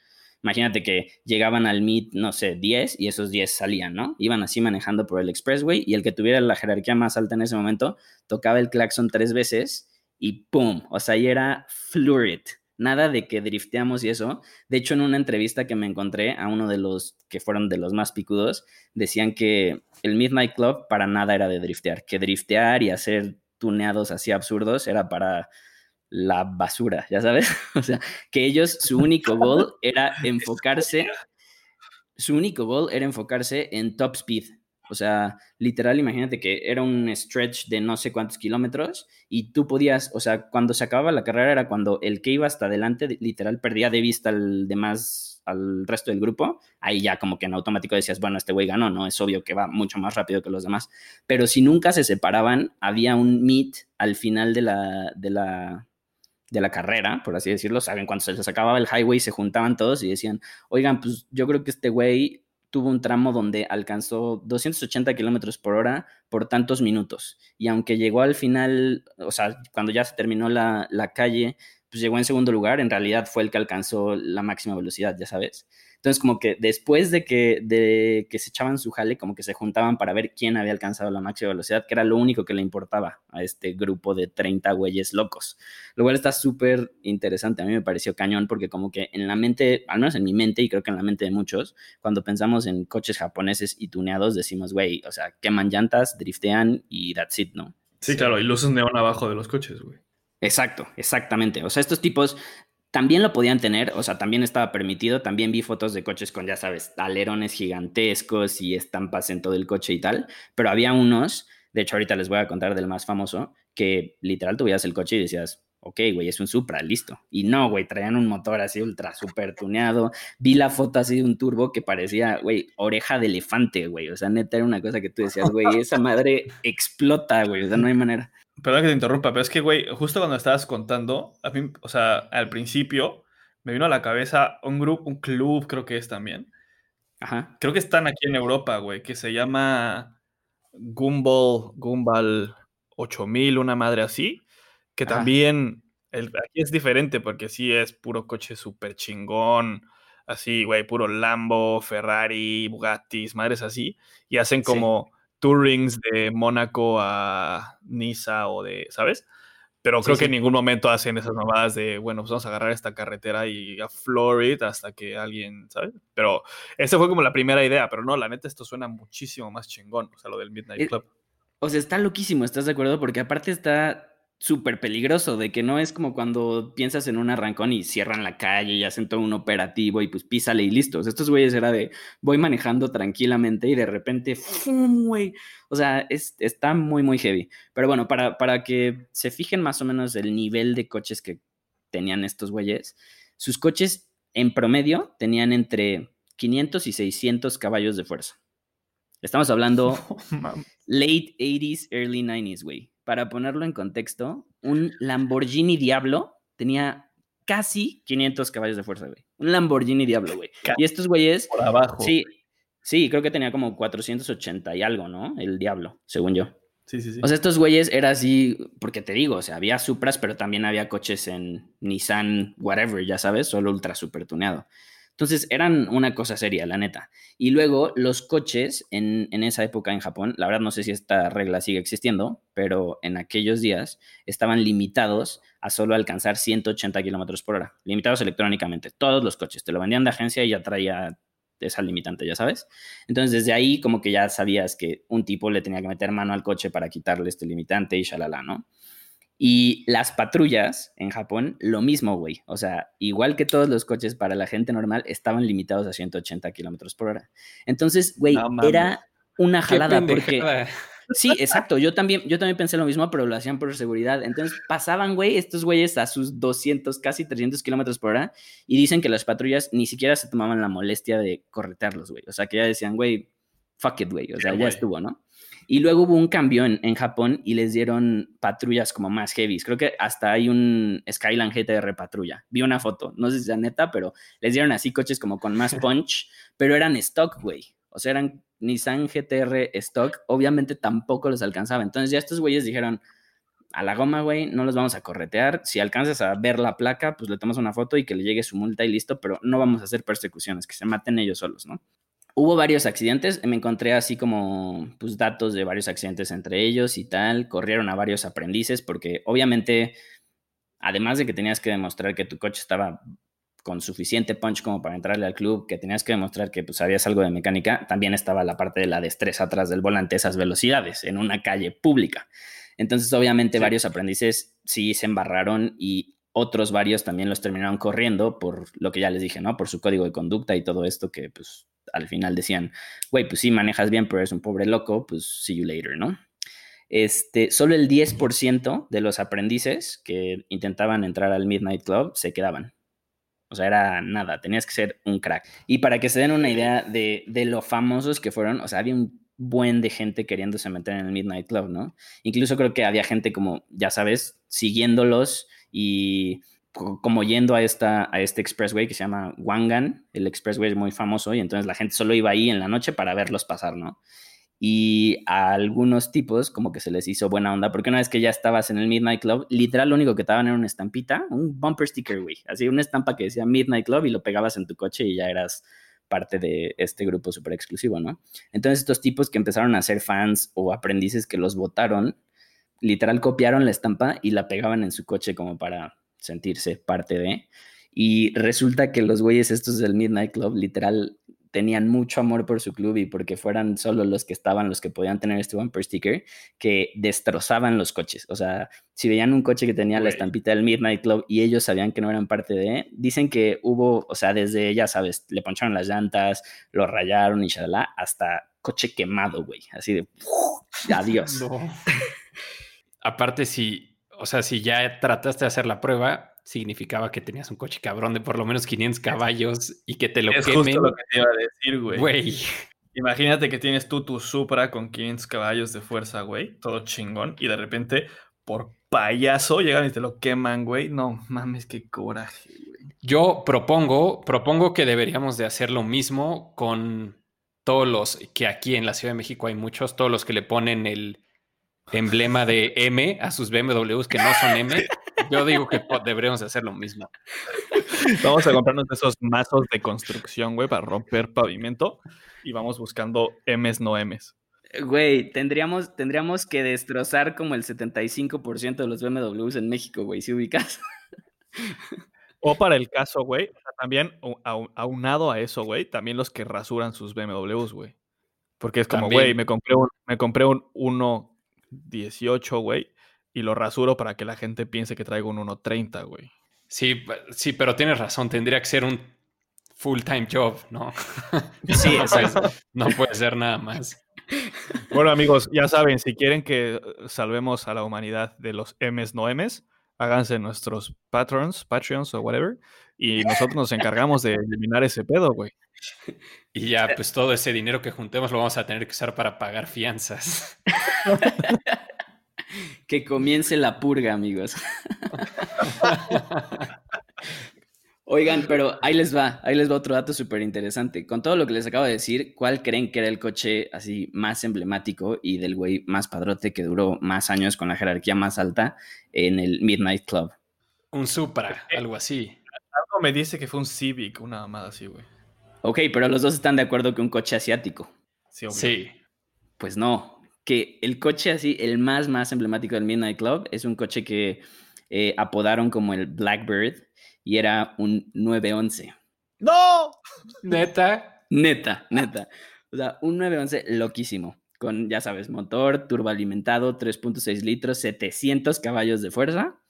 Imagínate que llegaban al meet, no sé, 10 y esos 10 salían, ¿no? Iban así manejando por el expressway y el que tuviera la jerarquía más alta en ese momento tocaba el claxon tres veces y ¡pum! O sea, ahí era fluid nada de que drifteamos y eso. De hecho, en una entrevista que me encontré a uno de los que fueron de los más picudos, decían que el Midnight Club para nada era de driftear, que driftear y hacer tuneados así absurdos era para la basura, ya sabes. o sea, que ellos, su único gol era enfocarse, su único gol era enfocarse en top speed, o sea, literal, imagínate que era un stretch de no sé cuántos kilómetros y tú podías, o sea, cuando se acababa la carrera era cuando el que iba hasta adelante, literal, perdía de vista al demás, al resto del grupo. Ahí ya como que en automático decías, bueno, este güey ganó, ¿no? Es obvio que va mucho más rápido que los demás. Pero si nunca se separaban, había un meet al final de la, de la, de la carrera, por así decirlo, saben, cuando se les acababa el highway se juntaban todos y decían, oigan, pues yo creo que este güey tuvo un tramo donde alcanzó 280 kilómetros por hora por tantos minutos. Y aunque llegó al final, o sea, cuando ya se terminó la, la calle, pues llegó en segundo lugar, en realidad fue el que alcanzó la máxima velocidad, ya sabes. Entonces, como que después de que, de que se echaban su jale, como que se juntaban para ver quién había alcanzado la máxima velocidad, que era lo único que le importaba a este grupo de 30 güeyes locos. Lo cual está súper interesante. A mí me pareció cañón porque como que en la mente, al menos en mi mente y creo que en la mente de muchos, cuando pensamos en coches japoneses y tuneados, decimos, güey, o sea, queman llantas, driftean y that's it, ¿no? Sí, claro, y luces neón abajo de los coches, güey. Exacto, exactamente. O sea, estos tipos también lo podían tener, o sea, también estaba permitido. También vi fotos de coches con, ya sabes, alerones gigantescos y estampas en todo el coche y tal. Pero había unos, de hecho, ahorita les voy a contar del más famoso, que literal tuvieras el coche y decías, ok, güey, es un Supra, listo. Y no, güey, traían un motor así ultra super tuneado. Vi la foto así de un turbo que parecía, güey, oreja de elefante, güey. O sea, neta era una cosa que tú decías, güey, esa madre explota, güey. O sea, no hay manera. Perdón que te interrumpa, pero es que, güey, justo cuando estabas contando, a mí, o sea, al principio me vino a la cabeza un grupo, un club, creo que es también. Ajá. Creo que están aquí en Europa, güey, que se llama Gumball, Gumball 8000, una madre así, que también, el, aquí es diferente porque sí es puro coche súper chingón, así, güey, puro Lambo, Ferrari, Bugattis, madres así, y hacen como tourings de Mónaco a Niza o de, ¿sabes? Pero creo que en ningún momento hacen esas mamadas de, bueno, pues vamos a agarrar esta carretera y a floor hasta que alguien, ¿sabes? Pero esa fue como la primera idea, pero no, la neta esto suena muchísimo más chingón, o sea, lo del Midnight eh, Club. O sea, está loquísimo, ¿estás de acuerdo? Porque aparte está súper peligroso, de que no es como cuando piensas en un arrancón y cierran la calle y hacen todo un operativo y pues písale y listos. Estos güeyes era de voy manejando tranquilamente y de repente, ¡fum, güey! O sea, es, está muy, muy heavy. Pero bueno, para, para que se fijen más o menos el nivel de coches que tenían estos güeyes, sus coches en promedio tenían entre 500 y 600 caballos de fuerza. Estamos hablando late 80s, early 90s, güey para ponerlo en contexto, un Lamborghini Diablo tenía casi 500 caballos de fuerza, güey. Un Lamborghini Diablo, güey. Y estos güeyes... Por abajo. Sí, sí, creo que tenía como 480 y algo, ¿no? El Diablo, según yo. Sí, sí, sí. O sea, estos güeyes era así, porque te digo, o sea, había Supras, pero también había coches en Nissan, whatever, ya sabes, solo ultra super tuneado. Entonces eran una cosa seria, la neta. Y luego los coches en, en, esa época en Japón, la verdad no sé si esta regla sigue existiendo, pero en aquellos días estaban limitados a solo alcanzar 180 kilómetros por hora, limitados electrónicamente. Todos los coches te lo vendían de agencia y ya traía esa limitante, ya sabes. Entonces, desde ahí, como que ya sabías que un tipo le tenía que meter mano al coche para quitarle este limitante y shalala, ¿no? Y las patrullas en Japón, lo mismo, güey. O sea, igual que todos los coches para la gente normal, estaban limitados a 180 kilómetros por hora. Entonces, güey, no, era una jalada porque. Sí, exacto. Yo también, yo también pensé lo mismo, pero lo hacían por seguridad. Entonces pasaban, güey, estos güeyes a sus 200, casi 300 kilómetros por hora y dicen que las patrullas ni siquiera se tomaban la molestia de corretearlos, güey. O sea, que ya decían, güey, fuck it, güey. O sea, ya estuvo, ¿no? Y luego hubo un cambio en, en, Japón y les dieron patrullas como más heavies. Creo que hasta hay un Skyline GTR patrulla. Vi una foto, no sé si es neta, pero les dieron así coches como con más punch, pero eran stock, güey. O sea, eran Nissan GTR stock. Obviamente tampoco los alcanzaba. Entonces ya estos güeyes dijeron, a la goma, güey, no los vamos a corretear. Si alcanzas a ver la placa, pues le tomas una foto y que le llegue su multa y listo, pero no vamos a hacer persecuciones, que se maten ellos solos, ¿no? Hubo varios accidentes, me encontré así como pues, datos de varios accidentes entre ellos y tal, corrieron a varios aprendices porque obviamente, además de que tenías que demostrar que tu coche estaba con suficiente punch como para entrarle al club, que tenías que demostrar que pues, sabías algo de mecánica, también estaba la parte de la destreza atrás del volante, esas velocidades en una calle pública. Entonces, obviamente, sí. varios aprendices sí se embarraron y otros varios también los terminaron corriendo por lo que ya les dije, ¿no? Por su código de conducta y todo esto que pues al final decían, güey, pues sí manejas bien, pero eres un pobre loco, pues see you later, ¿no? Este, solo el 10% de los aprendices que intentaban entrar al Midnight Club se quedaban. O sea, era nada, tenías que ser un crack. Y para que se den una idea de, de lo famosos que fueron, o sea, había un buen de gente queriéndose meter en el Midnight Club, ¿no? Incluso creo que había gente como, ya sabes, siguiéndolos y como yendo a, esta, a este expressway que se llama Wangan, el expressway es muy famoso y entonces la gente solo iba ahí en la noche para verlos pasar, ¿no? Y a algunos tipos como que se les hizo buena onda, porque una vez que ya estabas en el Midnight Club, literal lo único que te daban era una estampita, un bumper sticker, güey, así una estampa que decía Midnight Club y lo pegabas en tu coche y ya eras parte de este grupo súper exclusivo, ¿no? Entonces estos tipos que empezaron a ser fans o aprendices que los votaron, literal copiaron la estampa y la pegaban en su coche como para sentirse parte de. Y resulta que los güeyes estos del Midnight Club literal tenían mucho amor por su club y porque fueran solo los que estaban los que podían tener este bumper sticker, que destrozaban los coches. O sea, si veían un coche que tenía Wey. la estampita del Midnight Club y ellos sabían que no eran parte de, dicen que hubo, o sea, desde, ya sabes, le poncharon las llantas, lo rayaron y shalala, hasta coche quemado, güey. Así de, ¡puf! adiós. No. Aparte, si, o sea, si ya trataste de hacer la prueba, significaba que tenías un coche cabrón de por lo menos 500 caballos y que te lo es quemen. justo lo que te iba a decir, güey. Güey. Imagínate que tienes tú tu Supra con 500 caballos de fuerza, güey, todo chingón, y de repente, por payaso, llegan y te lo queman, güey. No mames, qué coraje, güey. Yo propongo, propongo que deberíamos de hacer lo mismo con todos los que aquí en la Ciudad de México hay muchos, todos los que le ponen el emblema de M a sus BMWs que no son M. Yo digo que deberíamos hacer lo mismo. Vamos a comprarnos esos mazos de construcción, güey, para romper pavimento y vamos buscando M's no M's. Güey, tendríamos, tendríamos que destrozar como el 75% de los BMWs en México, güey, si ubicas. O para el caso, güey, también aunado a eso, güey, también los que rasuran sus BMWs, güey. Porque es como, güey, me compré un, me compré un 1.18, güey, y lo rasuro para que la gente piense que traigo un 1.30, güey. Sí, sí, pero tienes razón, tendría que ser un full-time job, ¿no? Sí, o sea, no puede ser nada más. Bueno, amigos, ya saben, si quieren que salvemos a la humanidad de los M's no M's, háganse nuestros patrons, Patreons o whatever, y nosotros nos encargamos de eliminar ese pedo, güey. Y ya, pues todo ese dinero que juntemos lo vamos a tener que usar para pagar fianzas. que comience la purga, amigos. Oigan, pero ahí les va, ahí les va otro dato súper interesante. Con todo lo que les acabo de decir, ¿cuál creen que era el coche así más emblemático y del güey más padrote que duró más años con la jerarquía más alta en el Midnight Club? Un Supra, algo así. Algo me dice que fue un Civic, una mamada así, güey. Ok, pero los dos están de acuerdo que un coche asiático. Sí, obvio. Sí. Pues no, que el coche así, el más, más emblemático del Midnight Club, es un coche que eh, apodaron como el Blackbird y era un 911. ¡No! Neta. Neta, neta. O sea, un 911 loquísimo. Con, ya sabes, motor turboalimentado, 3.6 litros, 700 caballos de fuerza.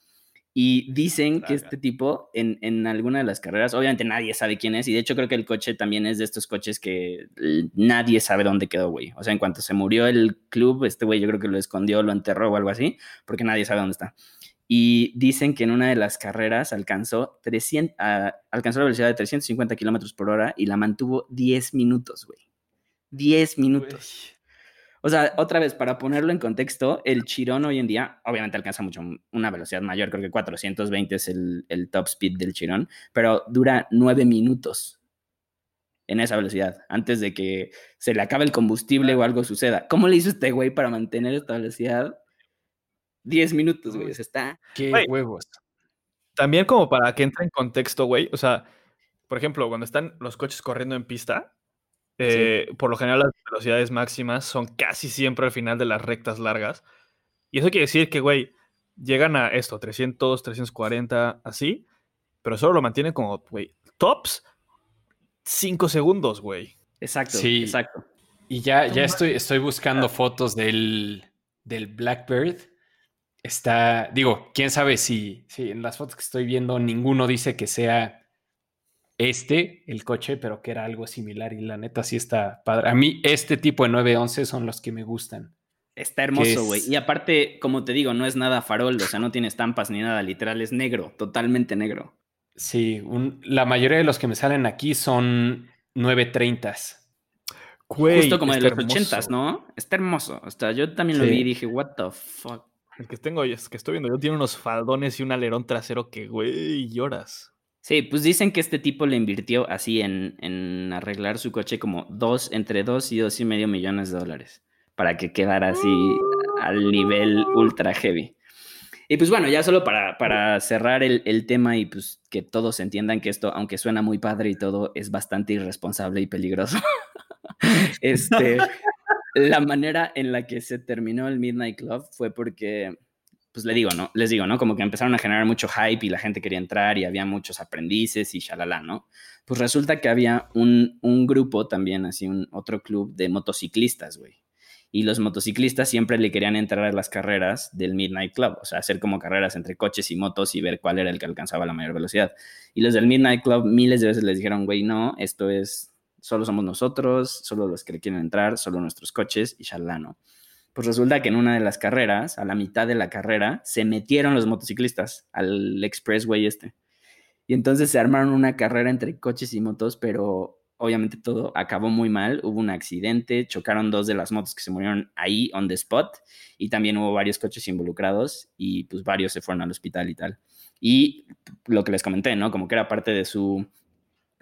Y dicen que este tipo, en, en alguna de las carreras, obviamente nadie sabe quién es. Y de hecho, creo que el coche también es de estos coches que nadie sabe dónde quedó, güey. O sea, en cuanto se murió el club, este güey yo creo que lo escondió, lo enterró o algo así, porque nadie sabe dónde está. Y dicen que en una de las carreras alcanzó, 300, ah, alcanzó la velocidad de 350 kilómetros por hora y la mantuvo 10 minutos, güey. 10 minutos. O sea, otra vez, para ponerlo en contexto, el Chirón hoy en día, obviamente alcanza mucho, una velocidad mayor, creo que 420 es el, el top speed del Chirón, pero dura 9 minutos en esa velocidad, antes de que se le acabe el combustible o algo suceda. ¿Cómo le hizo este güey para mantener esta velocidad? 10 minutos, güey. O sea, está... Qué Güey. huevos. También como para que entre en contexto, güey. O sea, por ejemplo, cuando están los coches corriendo en pista, eh, por lo general las velocidades máximas son casi siempre al final de las rectas largas. Y eso quiere decir que, güey, llegan a esto, 300, 340, así, pero solo lo mantienen como, güey, tops 5 segundos, güey. Exacto, Sí. exacto. Y ya, ya estoy, estoy buscando fotos del, del Blackbird. Está, digo, quién sabe si, si en las fotos que estoy viendo ninguno dice que sea este, el coche, pero que era algo similar y la neta sí está padre. A mí este tipo de 911 son los que me gustan. Está hermoso, es- güey. Y aparte, como te digo, no es nada farol, o sea, no tiene estampas ni nada, literal, es negro, totalmente negro. Sí, un- la mayoría de los que me salen aquí son 930s. Güey, Justo como de los hermoso. ochentas, ¿no? Está hermoso. O sea, yo también lo Sí. vi y dije, what the fuck. El que tengo, es que estoy viendo, yo tiene unos faldones y un alerón trasero que, güey, lloras. Sí, pues dicen que este tipo le invirtió así en, en arreglar su coche como dos, entre dos y dos y medio millones de dólares para que quedara así al nivel ultra heavy. Y pues bueno, ya solo para, para cerrar el, el tema y pues que todos entiendan que esto, aunque suena muy padre y todo, es bastante irresponsable y peligroso. este, la manera en la que se terminó el Midnight Club fue porque pues digo, ¿no? Les digo, ¿no? Como que empezaron a generar mucho hype y la gente quería entrar y había muchos aprendices y shalala, ¿no? Pues resulta que había un, un grupo también, así, un otro club de motociclistas, güey. Y los motociclistas siempre le querían entrar a las carreras del Midnight Club, o sea, hacer como carreras entre coches y motos y ver cuál era el que alcanzaba la mayor velocidad. Y los del Midnight Club miles de veces les dijeron, güey, no, esto es, solo somos nosotros, solo los que le quieren entrar, solo nuestros coches y shalala, ¿no? Pues resulta que en una de las carreras, a la mitad de la carrera, se metieron los motociclistas al expressway este. Y entonces se armaron una carrera entre coches y motos, pero obviamente todo acabó muy mal. Hubo un accidente, chocaron dos de las motos que se murieron ahí on the spot y también hubo varios coches involucrados y pues varios se fueron al hospital y tal. Y lo que les comenté, ¿no? Como que era parte de su,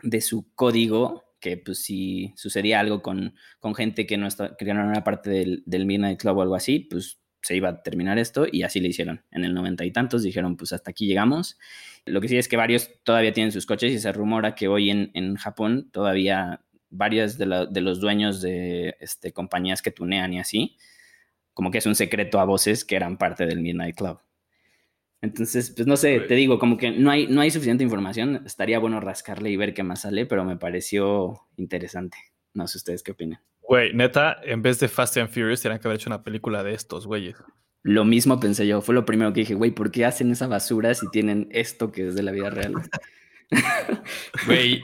de su código que pues si sucedía algo con, con gente que no, está, que no era parte del, del Midnight Club o algo así, pues se iba a terminar esto y así le hicieron. En el noventa y tantos dijeron, pues hasta aquí llegamos. Lo que sí es que varios todavía tienen sus coches y se rumora que hoy en, en Japón todavía varios de, la, de, los dueños de este, compañías que tunean y así, como que es un secreto a voces que eran parte del Midnight Club. Entonces, pues no sé, te digo, como que no hay, no hay suficiente información. Estaría bueno rascarle y ver qué más sale, pero me pareció interesante. No sé ustedes qué opinan. Güey, neta, en vez de Fast and Furious, tenían que haber hecho una película de estos, güeyes. Lo mismo pensé yo. Fue lo primero que dije, güey, ¿por qué hacen esa basura si tienen esto que es de la vida real? Güey,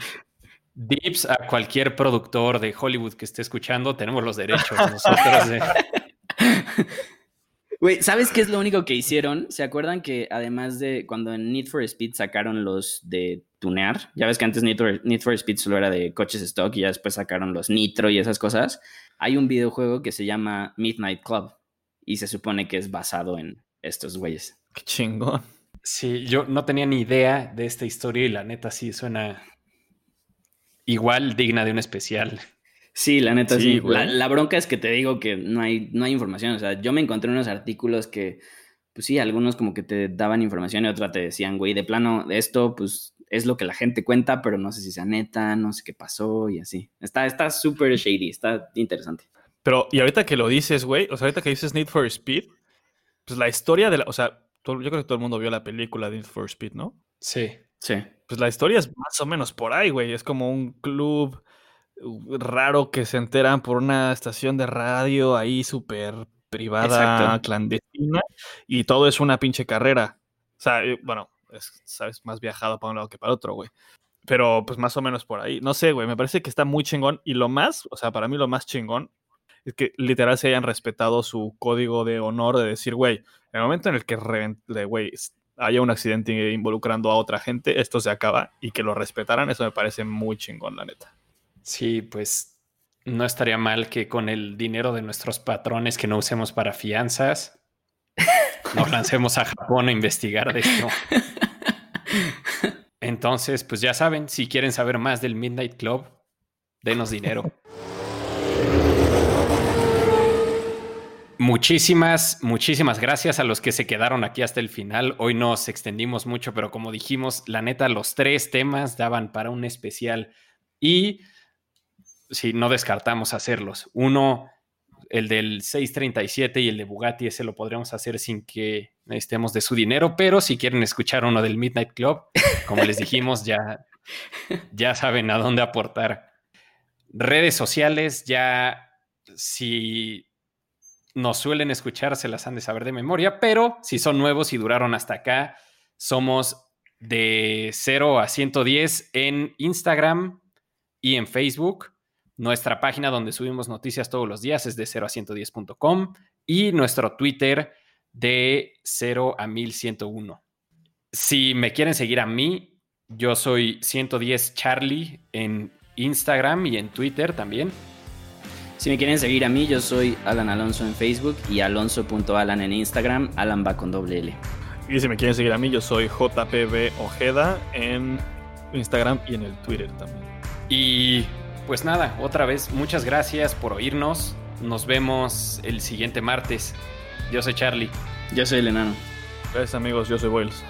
dips a cualquier productor de Hollywood que esté escuchando, tenemos los derechos nosotros. De... Güey, ¿sabes qué es lo único que hicieron? ¿Se acuerdan que además de cuando en Need for Speed sacaron los de tunear? Ya ves que antes Need for, Need for Speed solo era de coches stock y ya después sacaron los Nitro y esas cosas. Hay un videojuego que se llama Midnight Club y se supone que es basado en, estos güeyes. Qué chingón. Sí, yo no tenía ni idea de esta historia y la neta sí suena igual digna de un especial. Sí, la neta Sí. La, la bronca es que te digo que no hay, no hay información. O sea, yo me encontré unos artículos que, pues sí, algunos como que te daban información y otra te decían, güey, de plano, esto, pues es lo que la gente cuenta, pero no sé si sea neta, no sé qué pasó y así. Está está súper shady, está interesante. Pero, y ahorita que lo dices, güey, o sea, ahorita que dices Need for Speed, pues la historia de la, o sea, todo- yo creo que todo el mundo vio la película de Need for Speed, ¿no? Sí. Sí. Pues la historia es más o menos por ahí, güey. Es como un club raro que se enteran por una estación de radio ahí súper privada, Exacto. clandestina, y todo es una pinche carrera. O sea, eh, bueno, es, sabes, más viajado para un lado que para otro, güey. Pero pues más o menos por ahí. No sé, güey, me parece que está muy chingón. Y lo más, o sea, para mí lo más chingón es que literal se hayan respetado su código de honor de decir, güey, en el momento en el que güey, haya un accidente involucrando a otra gente, esto se acaba y que lo respetaran, eso me parece muy chingón, la neta. Sí, pues no estaría mal que con el dinero de nuestros patrones que no usemos para fianzas, nos lancemos a Japón a investigar de esto. Entonces, pues ya saben, si quieren saber más del Midnight Club, denos dinero. Muchísimas, muchísimas gracias a los que se quedaron aquí hasta el final. Hoy nos extendimos mucho, pero como dijimos, la neta, los tres temas daban para un especial y si no descartamos hacerlos. Uno, el del 637 y el de Bugatti, ese lo podríamos hacer sin que necesitemos de su dinero, pero si quieren escuchar uno del Midnight Club, como les dijimos, ya, ya saben a dónde aportar. Redes sociales, ya si nos suelen escuchar, se las han de saber de memoria, pero si son nuevos y duraron hasta acá, somos de 0 a 110 en Instagram y en Facebook. Nuestra página donde subimos noticias todos los días es de 0 a 110.com y nuestro Twitter de 0 a 1101. Si me quieren seguir a mí, yo soy 110 Charlie en Instagram y en Twitter también. Si me quieren seguir a mí, yo soy Alan Alonso en Facebook y alonso.alan en Instagram. Alan va con doble L. Y si me quieren seguir a mí, yo soy JPB Ojeda en Instagram y en el Twitter también. Y pues nada, otra vez, muchas gracias por oírnos. Nos vemos el siguiente martes. Yo soy Charlie. Yo soy el enano. Gracias amigos, yo soy Boyles.